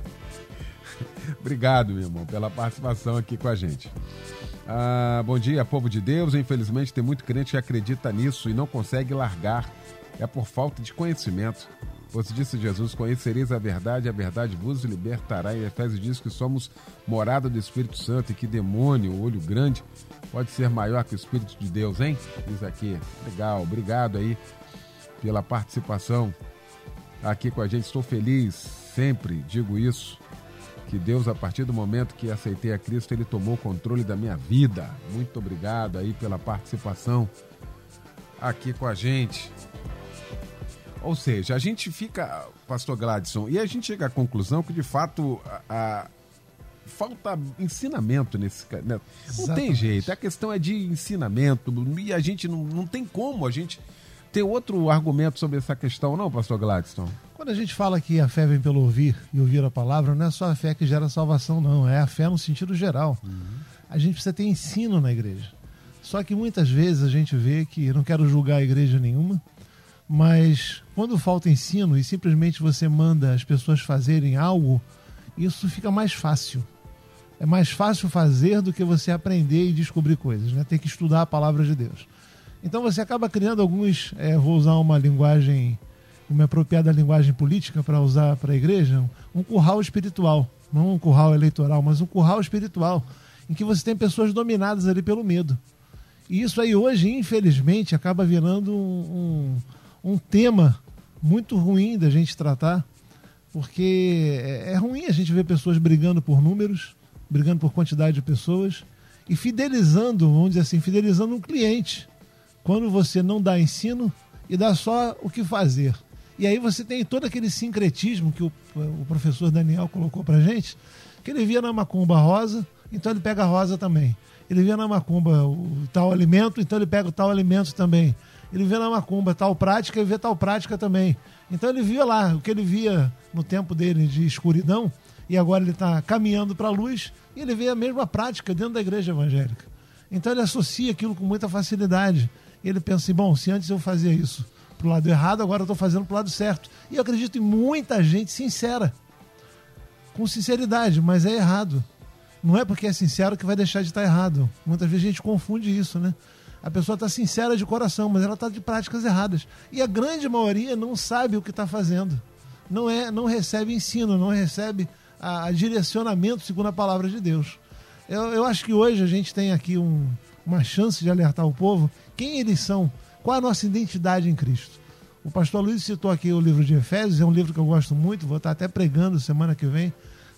<laughs> Obrigado, meu irmão, pela participação aqui com a gente. Ah, bom dia, povo de Deus. Infelizmente, tem muito crente que acredita nisso e não consegue largar. É por falta de conhecimento. Pois disse Jesus: Conhecereis a verdade, a verdade vos libertará. E Efésios diz que somos morada do Espírito Santo e que demônio, o olho grande, pode ser maior que o Espírito de Deus, hein? Diz aqui. Legal, obrigado aí pela participação aqui com a gente. Estou feliz, sempre digo isso. Que Deus, a partir do momento que aceitei a Cristo, Ele tomou o controle da minha vida. Muito obrigado aí pela participação aqui com a gente. Ou seja, a gente fica, pastor Gladson, e a gente chega à conclusão que de fato a, a falta ensinamento nesse né? Não tem jeito, a questão é de ensinamento e a gente não, não tem como a gente ter outro argumento sobre essa questão, não, pastor Gladstone? Quando a gente fala que a fé vem pelo ouvir e ouvir a palavra, não é só a fé que gera salvação, não, é a fé no sentido geral. Uhum. A gente precisa ter ensino na igreja. Só que muitas vezes a gente vê que, não quero julgar a igreja nenhuma, mas quando falta ensino e simplesmente você manda as pessoas fazerem algo, isso fica mais fácil. É mais fácil fazer do que você aprender e descobrir coisas, né? Tem que estudar a palavra de Deus. Então você acaba criando alguns, é, vou usar uma linguagem, uma apropriada linguagem política para usar para a igreja, um curral espiritual, não um curral eleitoral, mas um curral espiritual, em que você tem pessoas dominadas ali pelo medo. E isso aí hoje, infelizmente, acaba virando um um tema muito ruim da gente tratar, porque é, é ruim a gente ver pessoas brigando por números, brigando por quantidade de pessoas e fidelizando, vamos dizer assim, fidelizando um cliente. Quando você não dá ensino e dá só o que fazer. E aí você tem todo aquele sincretismo que o, o professor Daniel colocou pra gente, que ele via na macumba rosa, então ele pega a rosa também. Ele via na macumba o tal alimento, então ele pega o tal alimento também ele vê na macumba tal prática e vê tal prática também. Então ele via lá o que ele via no tempo dele de escuridão e agora ele está caminhando para a luz e ele vê a mesma prática dentro da igreja evangélica. Então ele associa aquilo com muita facilidade. Ele pensa assim: bom, se antes eu fazia isso para o lado errado, agora eu estou fazendo para o lado certo. E eu acredito em muita gente sincera, com sinceridade, mas é errado. Não é porque é sincero que vai deixar de estar errado. Muitas vezes a gente confunde isso, né? A pessoa está sincera de coração, mas ela está de práticas erradas. E a grande maioria não sabe o que está fazendo. Não é, não recebe ensino, não recebe a, a direcionamento segundo a palavra de Deus. Eu, eu acho que hoje a gente tem aqui um, uma chance de alertar o povo quem eles são, qual a nossa identidade em Cristo. O pastor Luiz citou aqui o livro de Efésios, é um livro que eu gosto muito, vou estar até pregando semana que vem,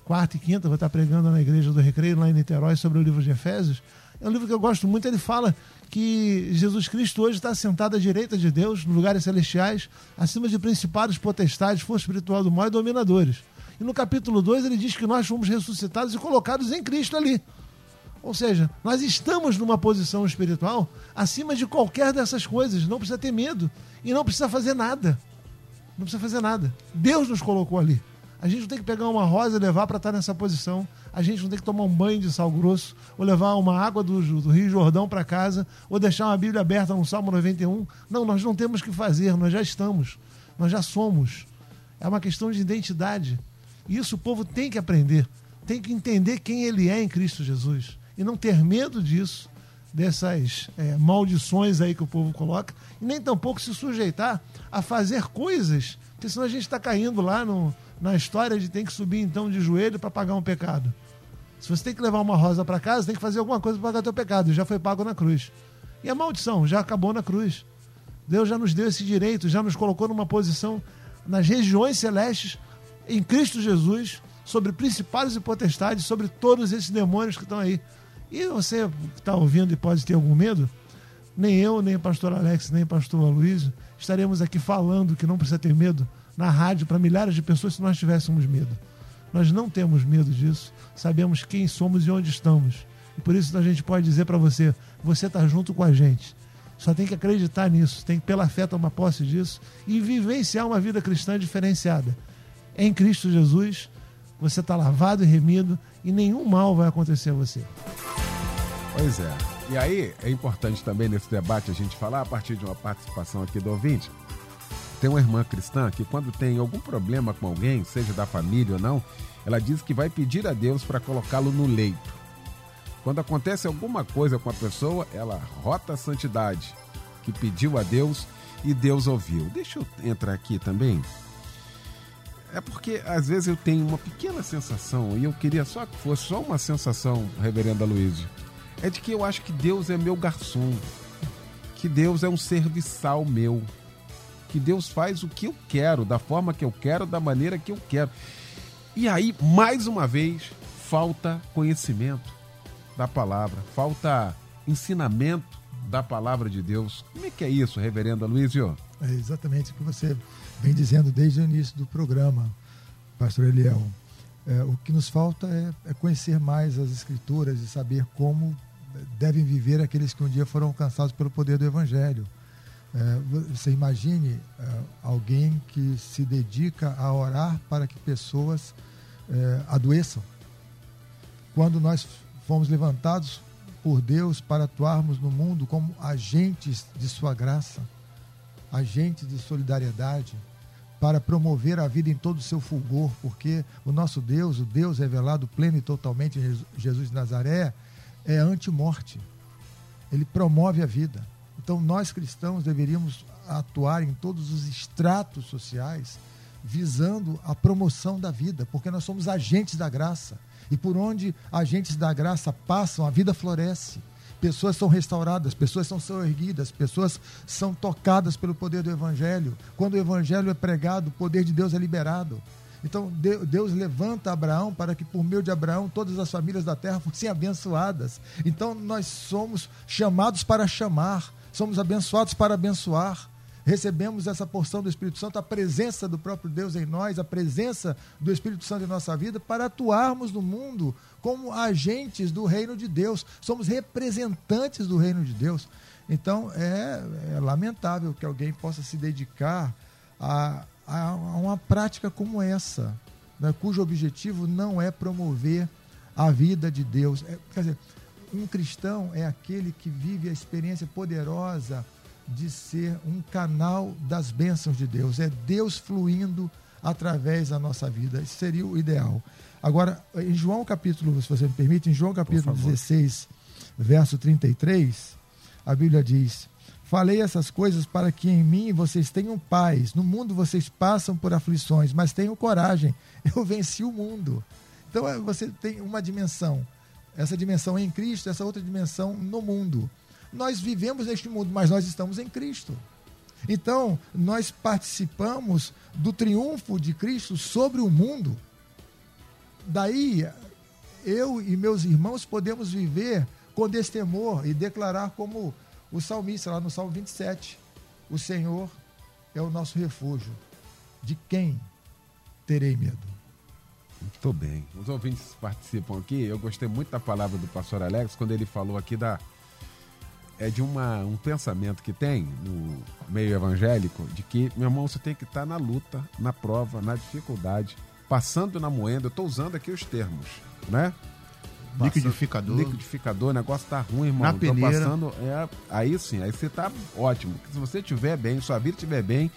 quarta e quinta, vou estar pregando na Igreja do Recreio, lá em Niterói, sobre o livro de Efésios. É um livro que eu gosto muito, ele fala que Jesus Cristo hoje está sentado à direita de Deus, nos lugares celestiais, acima de principados, potestades, força espiritual do mal e dominadores. E no capítulo 2 ele diz que nós fomos ressuscitados e colocados em Cristo ali. Ou seja, nós estamos numa posição espiritual acima de qualquer dessas coisas. Não precisa ter medo e não precisa fazer nada. Não precisa fazer nada. Deus nos colocou ali. A gente não tem que pegar uma rosa e levar para estar nessa posição. A gente não tem que tomar um banho de sal grosso, ou levar uma água do, do Rio Jordão para casa, ou deixar uma Bíblia aberta no Salmo 91. Não, nós não temos que fazer, nós já estamos, nós já somos. É uma questão de identidade. Isso o povo tem que aprender, tem que entender quem ele é em Cristo Jesus e não ter medo disso, dessas é, maldições aí que o povo coloca, e nem tampouco se sujeitar a fazer coisas, porque senão a gente está caindo lá no, na história de tem que subir então de joelho para pagar um pecado. Se você tem que levar uma rosa para casa, tem que fazer alguma coisa para pagar teu pecado. Já foi pago na cruz. E a maldição já acabou na cruz. Deus já nos deu esse direito, já nos colocou numa posição nas regiões celestes em Cristo Jesus, sobre principados e potestades, sobre todos esses demônios que estão aí. E você que está ouvindo e pode ter algum medo, nem eu, nem o pastor Alex, nem o pastor Aloysio estaremos aqui falando que não precisa ter medo na rádio para milhares de pessoas se nós tivéssemos medo. Nós não temos medo disso, sabemos quem somos e onde estamos. E por isso a gente pode dizer para você: você está junto com a gente. Só tem que acreditar nisso, tem que pela fé tomar posse disso e vivenciar uma vida cristã diferenciada. Em Cristo Jesus, você está lavado e remido e nenhum mal vai acontecer a você. Pois é. E aí, é importante também nesse debate a gente falar, a partir de uma participação aqui do ouvinte, tem uma irmã cristã que quando tem algum problema com alguém, seja da família ou não, ela diz que vai pedir a Deus para colocá-lo no leito. Quando acontece alguma coisa com a pessoa, ela rota a santidade que pediu a Deus e Deus ouviu. Deixa eu entrar aqui também. É porque às vezes eu tenho uma pequena sensação, e eu queria só que fosse só uma sensação, reverenda Luiz, é de que eu acho que Deus é meu garçom, que Deus é um serviçal meu que Deus faz o que eu quero, da forma que eu quero, da maneira que eu quero. E aí, mais uma vez, falta conhecimento da palavra, falta ensinamento da palavra de Deus. Como é que é isso, reverendo Luizio? É exatamente o que você vem dizendo desde o início do programa, pastor Eliel. É, o que nos falta é, é conhecer mais as escrituras e saber como devem viver aqueles que um dia foram alcançados pelo poder do evangelho. É, você imagine é, alguém que se dedica a orar para que pessoas é, adoeçam. Quando nós fomos levantados por Deus para atuarmos no mundo como agentes de Sua graça, agentes de solidariedade, para promover a vida em todo o seu fulgor, porque o nosso Deus, o Deus revelado pleno e totalmente em Jesus de Nazaré, é anti-morte. Ele promove a vida. Então, nós cristãos deveríamos atuar em todos os estratos sociais visando a promoção da vida, porque nós somos agentes da graça. E por onde agentes da graça passam, a vida floresce. Pessoas são restauradas, pessoas são erguidas, pessoas são tocadas pelo poder do Evangelho. Quando o Evangelho é pregado, o poder de Deus é liberado. Então Deus levanta Abraão para que por meio de Abraão todas as famílias da terra fossem abençoadas. Então nós somos chamados para chamar somos abençoados para abençoar. Recebemos essa porção do Espírito Santo, a presença do próprio Deus em nós, a presença do Espírito Santo em nossa vida, para atuarmos no mundo como agentes do reino de Deus. Somos representantes do reino de Deus. Então é, é lamentável que alguém possa se dedicar a, a, uma prática como essa, né, cujo objetivo não é promover a vida de Deus. É, quer dizer, um cristão é aquele que vive a experiência poderosa de ser um canal das bênçãos de Deus. É Deus fluindo através da nossa vida. Isso seria o ideal. Agora, em João capítulo, se você me permite, em João capítulo 16, verso 33, a Bíblia diz: Falei essas coisas para que em mim vocês tenham paz. No mundo vocês passam por aflições, mas tenham coragem. Eu venci o mundo. Então é, você tem uma dimensão essa dimensão em Cristo, essa outra dimensão no mundo. Nós vivemos neste mundo, mas nós estamos em Cristo. Então, nós participamos do triunfo de Cristo sobre o mundo. Daí, eu e meus irmãos podemos viver com destemor e declarar como o salmista lá no Salmo 27: O Senhor é o nosso refúgio. De quem terei medo? Muito bem. Os ouvintes participam aqui. Eu gostei muito da palavra do pastor Alex quando ele falou aqui da é de uma, um pensamento que tem no meio evangélico de que, meu irmão, você tem que estar na luta, na prova, na dificuldade, passando na moenda. Eu estou usando aqui os termos, né? Liquidificador. Liquidificador, o negócio tá ruim, irmão. Na peneira. passando. É, aí sim, aí você tá ótimo. Porque Se você estiver bem, sua vida estiver bem,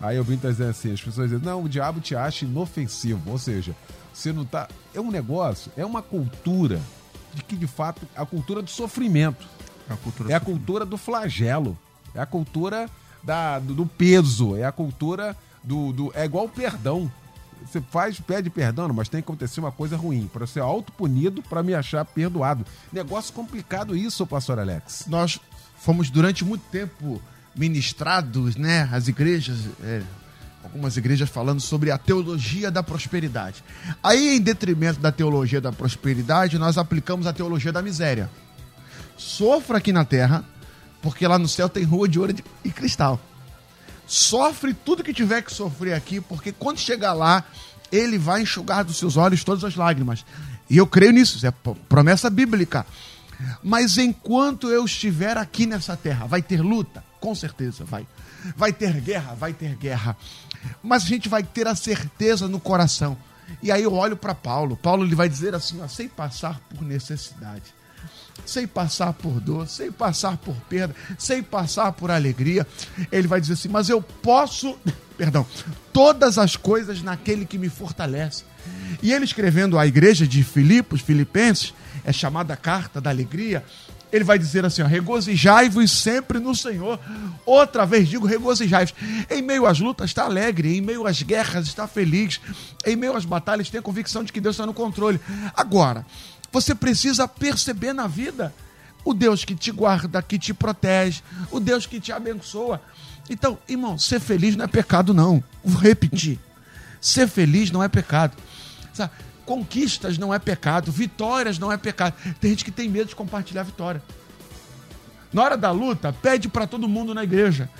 aí eu vim dizendo assim, as pessoas dizem, não, o diabo te acha inofensivo. Ou seja, você não tá. É um negócio, é uma cultura de que, de fato, a cultura do sofrimento. É a cultura É a cultura do flagelo. É a cultura da, do, do peso. É a cultura do, do. É igual o perdão. Você faz, pede perdão, mas tem que acontecer uma coisa ruim. Para ser autopunido, para me achar perdoado. Negócio complicado isso, pastor Alex. Nós fomos durante muito tempo ministrados, né? As igrejas, é, algumas igrejas falando sobre a teologia da prosperidade. Aí, em detrimento da teologia da prosperidade, nós aplicamos a teologia da miséria. Sofra aqui na terra, porque lá no céu tem rua de ouro e cristal. Sofre tudo que tiver que sofrer aqui, porque quando chegar lá, ele vai enxugar dos seus olhos todas as lágrimas. E eu creio nisso, isso é promessa bíblica. Mas enquanto eu estiver aqui nessa terra, vai ter luta? Com certeza vai. Vai ter guerra? Vai ter guerra. Mas a gente vai ter a certeza no coração. E aí eu olho para Paulo. Paulo ele vai dizer assim: ó, sei passar por necessidade sei passar por dor, sei passar por perda, sei passar por alegria. Ele vai dizer assim: Mas eu posso, <laughs> perdão, todas as coisas naquele que me fortalece. E ele escrevendo à igreja de Filipos, Filipenses, é chamada carta da alegria. Ele vai dizer assim: regozijai-vos sempre no Senhor. Outra vez digo, regozijai-vos. Em meio às lutas, está alegre. Em meio às guerras, está feliz. Em meio às batalhas, tem a convicção de que Deus está no controle. Agora, você precisa perceber na vida o Deus que te guarda, que te protege, o Deus que te abençoa. Então, irmão, ser feliz não é pecado, não. Vou repetir. Ser feliz não é pecado. Sabe? Conquistas não é pecado, vitórias não é pecado. Tem gente que tem medo de compartilhar vitória. Na hora da luta, pede para todo mundo na igreja.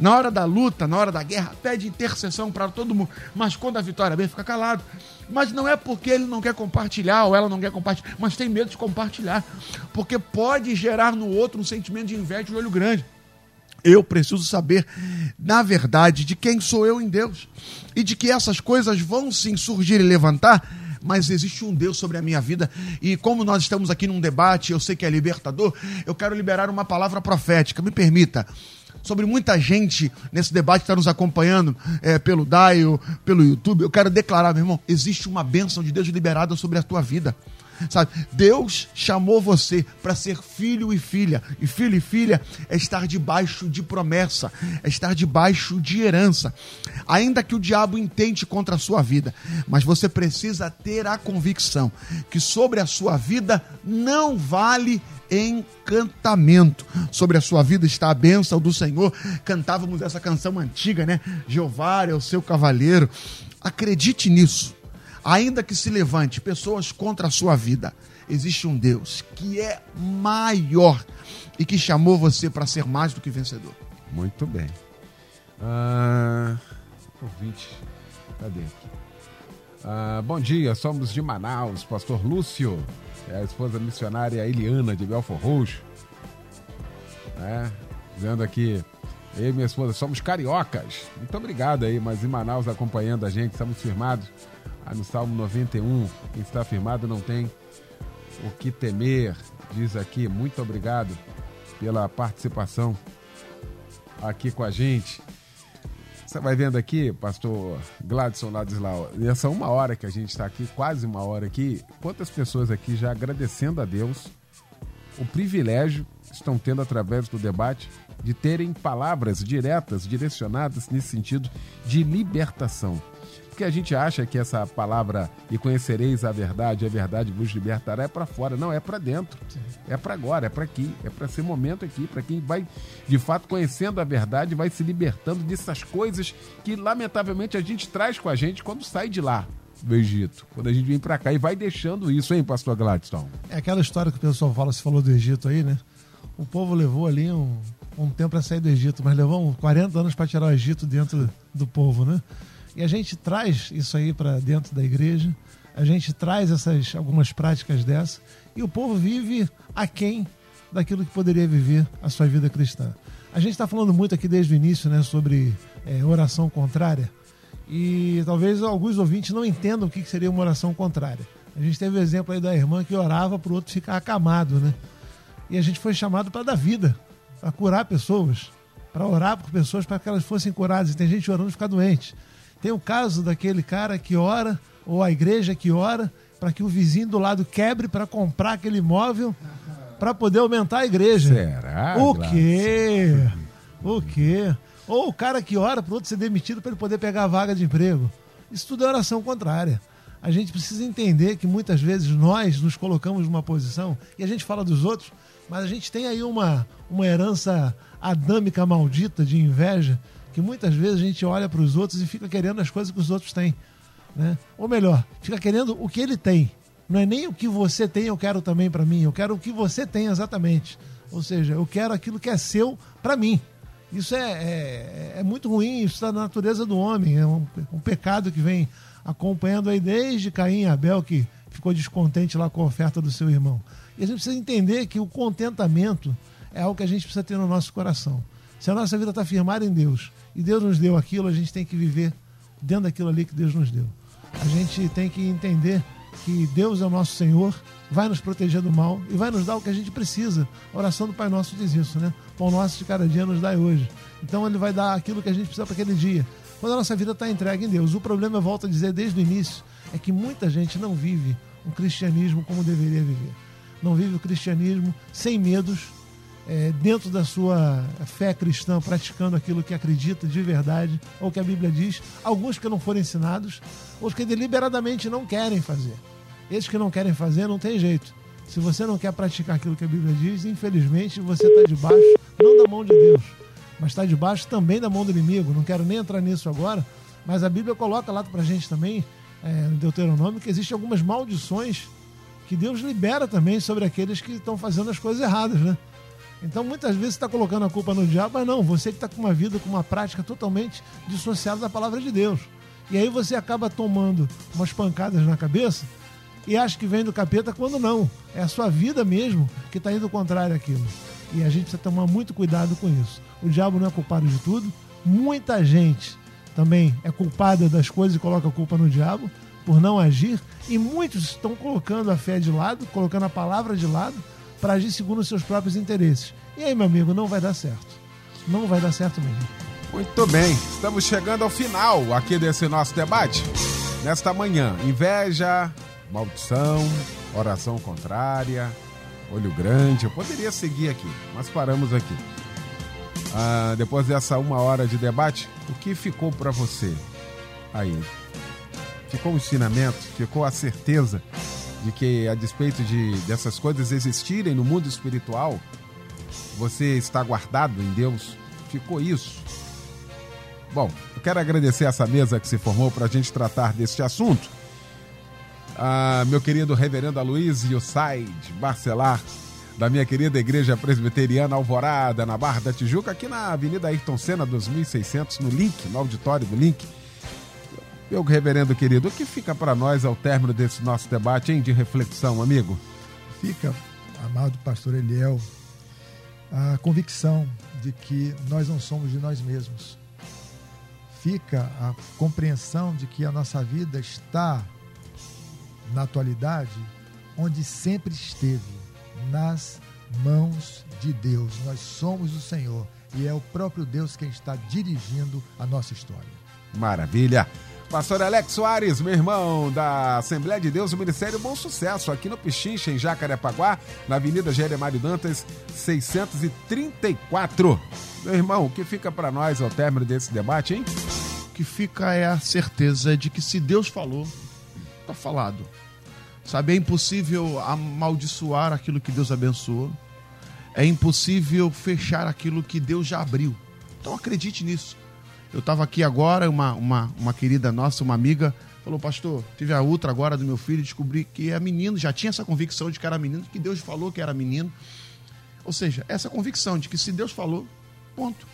Na hora da luta, na hora da guerra, pede intercessão para todo mundo. Mas quando a vitória vem, fica calado. Mas não é porque ele não quer compartilhar ou ela não quer compartilhar, mas tem medo de compartilhar. Porque pode gerar no outro um sentimento de inveja e olho grande. Eu preciso saber, na verdade, de quem sou eu em Deus. E de que essas coisas vão sim surgir e levantar, mas existe um Deus sobre a minha vida. E como nós estamos aqui num debate, eu sei que é libertador, eu quero liberar uma palavra profética. Me permita. Sobre muita gente nesse debate que está nos acompanhando é, pelo Daio, pelo YouTube, eu quero declarar, meu irmão, existe uma bênção de Deus liberada sobre a tua vida. Sabe? Deus chamou você para ser filho e filha. E filho e filha é estar debaixo de promessa, é estar debaixo de herança. Ainda que o diabo intente contra a sua vida, mas você precisa ter a convicção que sobre a sua vida não vale encantamento. Sobre a sua vida está a bênção do Senhor. Cantávamos essa canção antiga, né? Jeová é o seu cavaleiro. Acredite nisso ainda que se levante pessoas contra a sua vida, existe um Deus que é maior e que chamou você para ser mais do que vencedor. Muito bem. Ah, ouvinte, cadê? Ah, bom dia, somos de Manaus, pastor Lúcio, é a esposa missionária Eliana de Belfor Roxo. É, dizendo aqui, eu e minha esposa somos cariocas. Muito obrigado aí, mas em Manaus acompanhando a gente, estamos firmados. Aí no Salmo 91, quem está firmado não tem o que temer, diz aqui. Muito obrigado pela participação aqui com a gente. Você vai vendo aqui, pastor Gladson Ladislau, nessa uma hora que a gente está aqui, quase uma hora aqui, quantas pessoas aqui já agradecendo a Deus o privilégio estão tendo através do debate de terem palavras diretas, direcionadas nesse sentido de libertação. Porque a gente acha que essa palavra e conhecereis a verdade, a verdade vos libertará é para fora, não, é para dentro. É para agora, é para aqui, é para esse momento aqui, para quem vai de fato conhecendo a verdade, vai se libertando dessas coisas que lamentavelmente a gente traz com a gente quando sai de lá do Egito, quando a gente vem para cá e vai deixando isso, hein, pastor Gladstone? É aquela história que o pessoal fala, se falou do Egito aí, né? O povo levou ali um, um tempo para sair do Egito, mas levou uns 40 anos para tirar o Egito dentro do povo, né? E a gente traz isso aí para dentro da igreja, a gente traz essas algumas práticas dessas, e o povo vive aquém daquilo que poderia viver a sua vida cristã. A gente está falando muito aqui desde o início né, sobre é, oração contrária e talvez alguns ouvintes não entendam o que seria uma oração contrária. A gente teve o exemplo aí da irmã que orava para o outro ficar acamado, né? E a gente foi chamado para dar vida, para curar pessoas, para orar por pessoas para que elas fossem curadas. E tem gente orando ficar doente. Tem o caso daquele cara que ora, ou a igreja que ora, para que o vizinho do lado quebre para comprar aquele imóvel para poder aumentar a igreja. Será? O quê? O quê? Ou o cara que ora para o outro ser demitido para ele poder pegar a vaga de emprego. Isso tudo é oração contrária. A gente precisa entender que muitas vezes nós nos colocamos numa posição e a gente fala dos outros, mas a gente tem aí uma, uma herança adâmica maldita de inveja que muitas vezes a gente olha para os outros e fica querendo as coisas que os outros têm. Né? Ou melhor, fica querendo o que ele tem. Não é nem o que você tem, eu quero também para mim. Eu quero o que você tem exatamente. Ou seja, eu quero aquilo que é seu para mim. Isso é, é, é, muito ruim, isso está na natureza do homem. É um, um, pecado que vem acompanhando aí desde Caim e Abel, que ficou descontente lá com a oferta do seu irmão. E a gente precisa entender que o contentamento é algo que a gente precisa ter no nosso coração. Se a nossa vida está firmada em Deus e Deus nos deu aquilo, a gente tem que viver dentro daquilo ali que Deus nos deu. A gente tem que entender que Deus é o nosso Senhor, vai nos proteger do mal e vai nos dar o que a gente precisa. A oração do Pai Nosso diz isso, né? Pão nosso de cada dia nos dá hoje. Então ele vai dar aquilo que a gente precisa para aquele dia. Quando a nossa vida está entregue em Deus. O problema, eu volto a dizer desde o início, é que muita gente não vive um cristianismo como deveria viver. Não vive o cristianismo sem medos, é, dentro da sua fé cristã, praticando aquilo que acredita de verdade, ou que a Bíblia diz, alguns que não foram ensinados, outros que deliberadamente não querem fazer. Esses que não querem fazer, não tem jeito. Se você não quer praticar aquilo que a Bíblia diz, infelizmente você está debaixo, não da mão de Deus, mas está debaixo também da mão do inimigo. Não quero nem entrar nisso agora, mas a Bíblia coloca lá para a gente também, é, no Deuteronômio, que existem algumas maldições que Deus libera também sobre aqueles que estão fazendo as coisas erradas, né? Então muitas vezes está colocando a culpa no diabo, mas não, você que está com uma vida, com uma prática totalmente dissociada da palavra de Deus. E aí você acaba tomando umas pancadas na cabeça e acha que vem do capeta quando não. É a sua vida mesmo que está indo contrário àquilo. E a gente precisa tomar muito cuidado com isso. O diabo não é culpado de tudo. Muita gente também é culpada das coisas e coloca a culpa no diabo por não agir. E muitos estão colocando a fé de lado, colocando a palavra de lado para agir segundo os seus próprios interesses. E aí, meu amigo, não vai dar certo. Não vai dar certo mesmo. Muito bem, estamos chegando ao final aqui desse nosso debate. Nesta manhã, inveja, maldição, oração contrária, olho grande. Eu poderia seguir aqui, mas paramos aqui. Ah, depois dessa uma hora de debate, o que ficou para você aí? Ficou o um ensinamento? Ficou a certeza de que, a despeito de dessas coisas existirem no mundo espiritual, você está guardado em Deus? Ficou isso? Bom, eu quero agradecer essa mesa que se formou para a gente tratar deste assunto. Ah, meu querido reverendo Aloysio Said Barcelar, da minha querida Igreja Presbiteriana Alvorada, na Barra da Tijuca, aqui na Avenida Ayrton Senna, 2600, no Link, no auditório do Link. Meu reverendo querido, o que fica para nós ao término desse nosso debate, hein, de reflexão, amigo? Fica, amado pastor Eliel, a convicção de que nós não somos de nós mesmos. Fica a compreensão de que a nossa vida está, na atualidade, onde sempre esteve, nas mãos de Deus. Nós somos o Senhor e é o próprio Deus quem está dirigindo a nossa história. Maravilha! Pastor Alex Soares, meu irmão da Assembleia de Deus do Ministério Bom Sucesso, aqui no Pichincha, em Jacarepaguá, na Avenida Jeremário Dantas, 634. Meu irmão, o que fica para nós ao término desse debate, hein? O que fica é a certeza de que se Deus falou, está falado. Sabe, é impossível amaldiçoar aquilo que Deus abençoou. É impossível fechar aquilo que Deus já abriu. Então acredite nisso. Eu estava aqui agora, uma, uma, uma querida nossa, uma amiga, falou, pastor, tive a ultra agora do meu filho, descobri que é menino, já tinha essa convicção de que era menino, que Deus falou que era menino. Ou seja, essa convicção de que se Deus falou, ponto.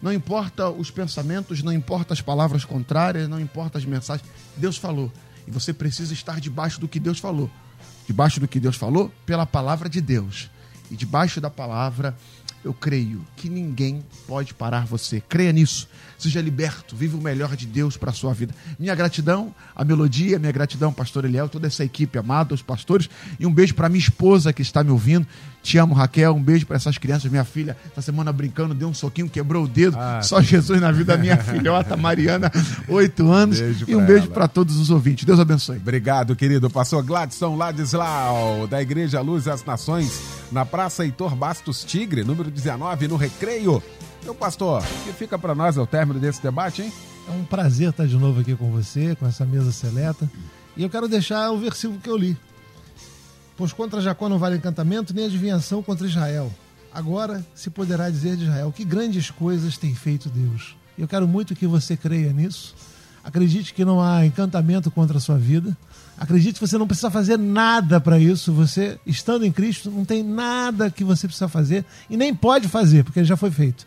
Não importa os pensamentos, não importa as palavras contrárias, não importa as mensagens, Deus falou. E você precisa estar debaixo do que Deus falou. Debaixo do que Deus falou, pela palavra de Deus. e debaixo da palavra, eu creio que ninguém pode parar você. Creia nisso. Seja liberto, viva o melhor de Deus para a sua vida. Minha gratidão, a melodia, minha gratidão, pastor Eliel, toda essa equipe amada, os pastores, e um beijo para minha esposa que está me ouvindo. Te amo, Raquel. Um beijo para essas crianças. Minha filha, essa semana brincando, deu um soquinho, quebrou o dedo. Ah, Só Jesus na vida da minha filhota, Mariana, oito anos. Beijo e um pra beijo para todos os ouvintes. Deus abençoe. Obrigado, querido pastor Gladson Ladislau, da Igreja Luz das Nações, na Praça Heitor Bastos Tigre, número 19, no Recreio. Meu pastor, o que fica para nós ao término desse debate, hein? É um prazer estar de novo aqui com você, com essa mesa seleta. E eu quero deixar o versículo que eu li. Pois contra Jacó não vale encantamento, nem adivinhação contra Israel. Agora se poderá dizer de Israel que grandes coisas tem feito Deus. Eu quero muito que você creia nisso. Acredite que não há encantamento contra a sua vida. Acredite que você não precisa fazer nada para isso. Você, estando em Cristo, não tem nada que você precisa fazer e nem pode fazer, porque já foi feito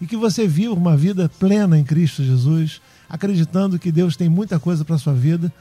e que você viva uma vida plena em Cristo Jesus, acreditando que Deus tem muita coisa para sua vida,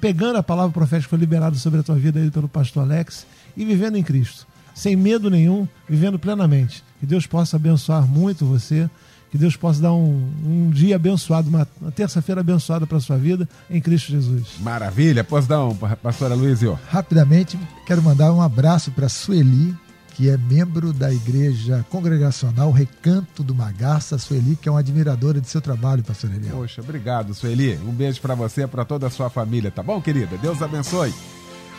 pegando a palavra profética que foi liberada sobre a tua vida aí pelo pastor Alex e vivendo em Cristo, sem medo nenhum, vivendo plenamente. Que Deus possa abençoar muito você, que Deus possa dar um, um dia abençoado, uma, uma terça-feira abençoada para sua vida em Cristo Jesus. Maravilha, pois não, pastora Luizio. Rapidamente, quero mandar um abraço para Sueli, que é membro da Igreja Congregacional Recanto do Magaça. Sueli, que é uma admiradora de seu trabalho, pastor Eliel. Poxa, obrigado, Sueli. Um beijo para você e para toda a sua família, tá bom, querida? Deus abençoe.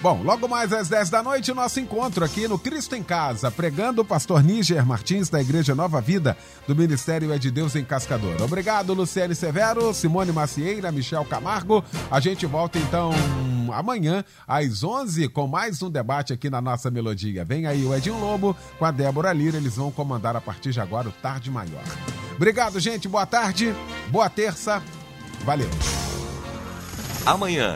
Bom, logo mais às 10 da noite, nosso encontro aqui no Cristo em Casa, pregando o pastor Níger Martins, da Igreja Nova Vida, do Ministério É de Deus em Cascador. Obrigado, Luciane Severo, Simone Macieira, Michel Camargo. A gente volta então amanhã, às 11, com mais um debate aqui na nossa melodia. Vem aí o Edinho Lobo com a Débora Lira, eles vão comandar a partir de agora o Tarde Maior. Obrigado, gente, boa tarde, boa terça, valeu. Amanhã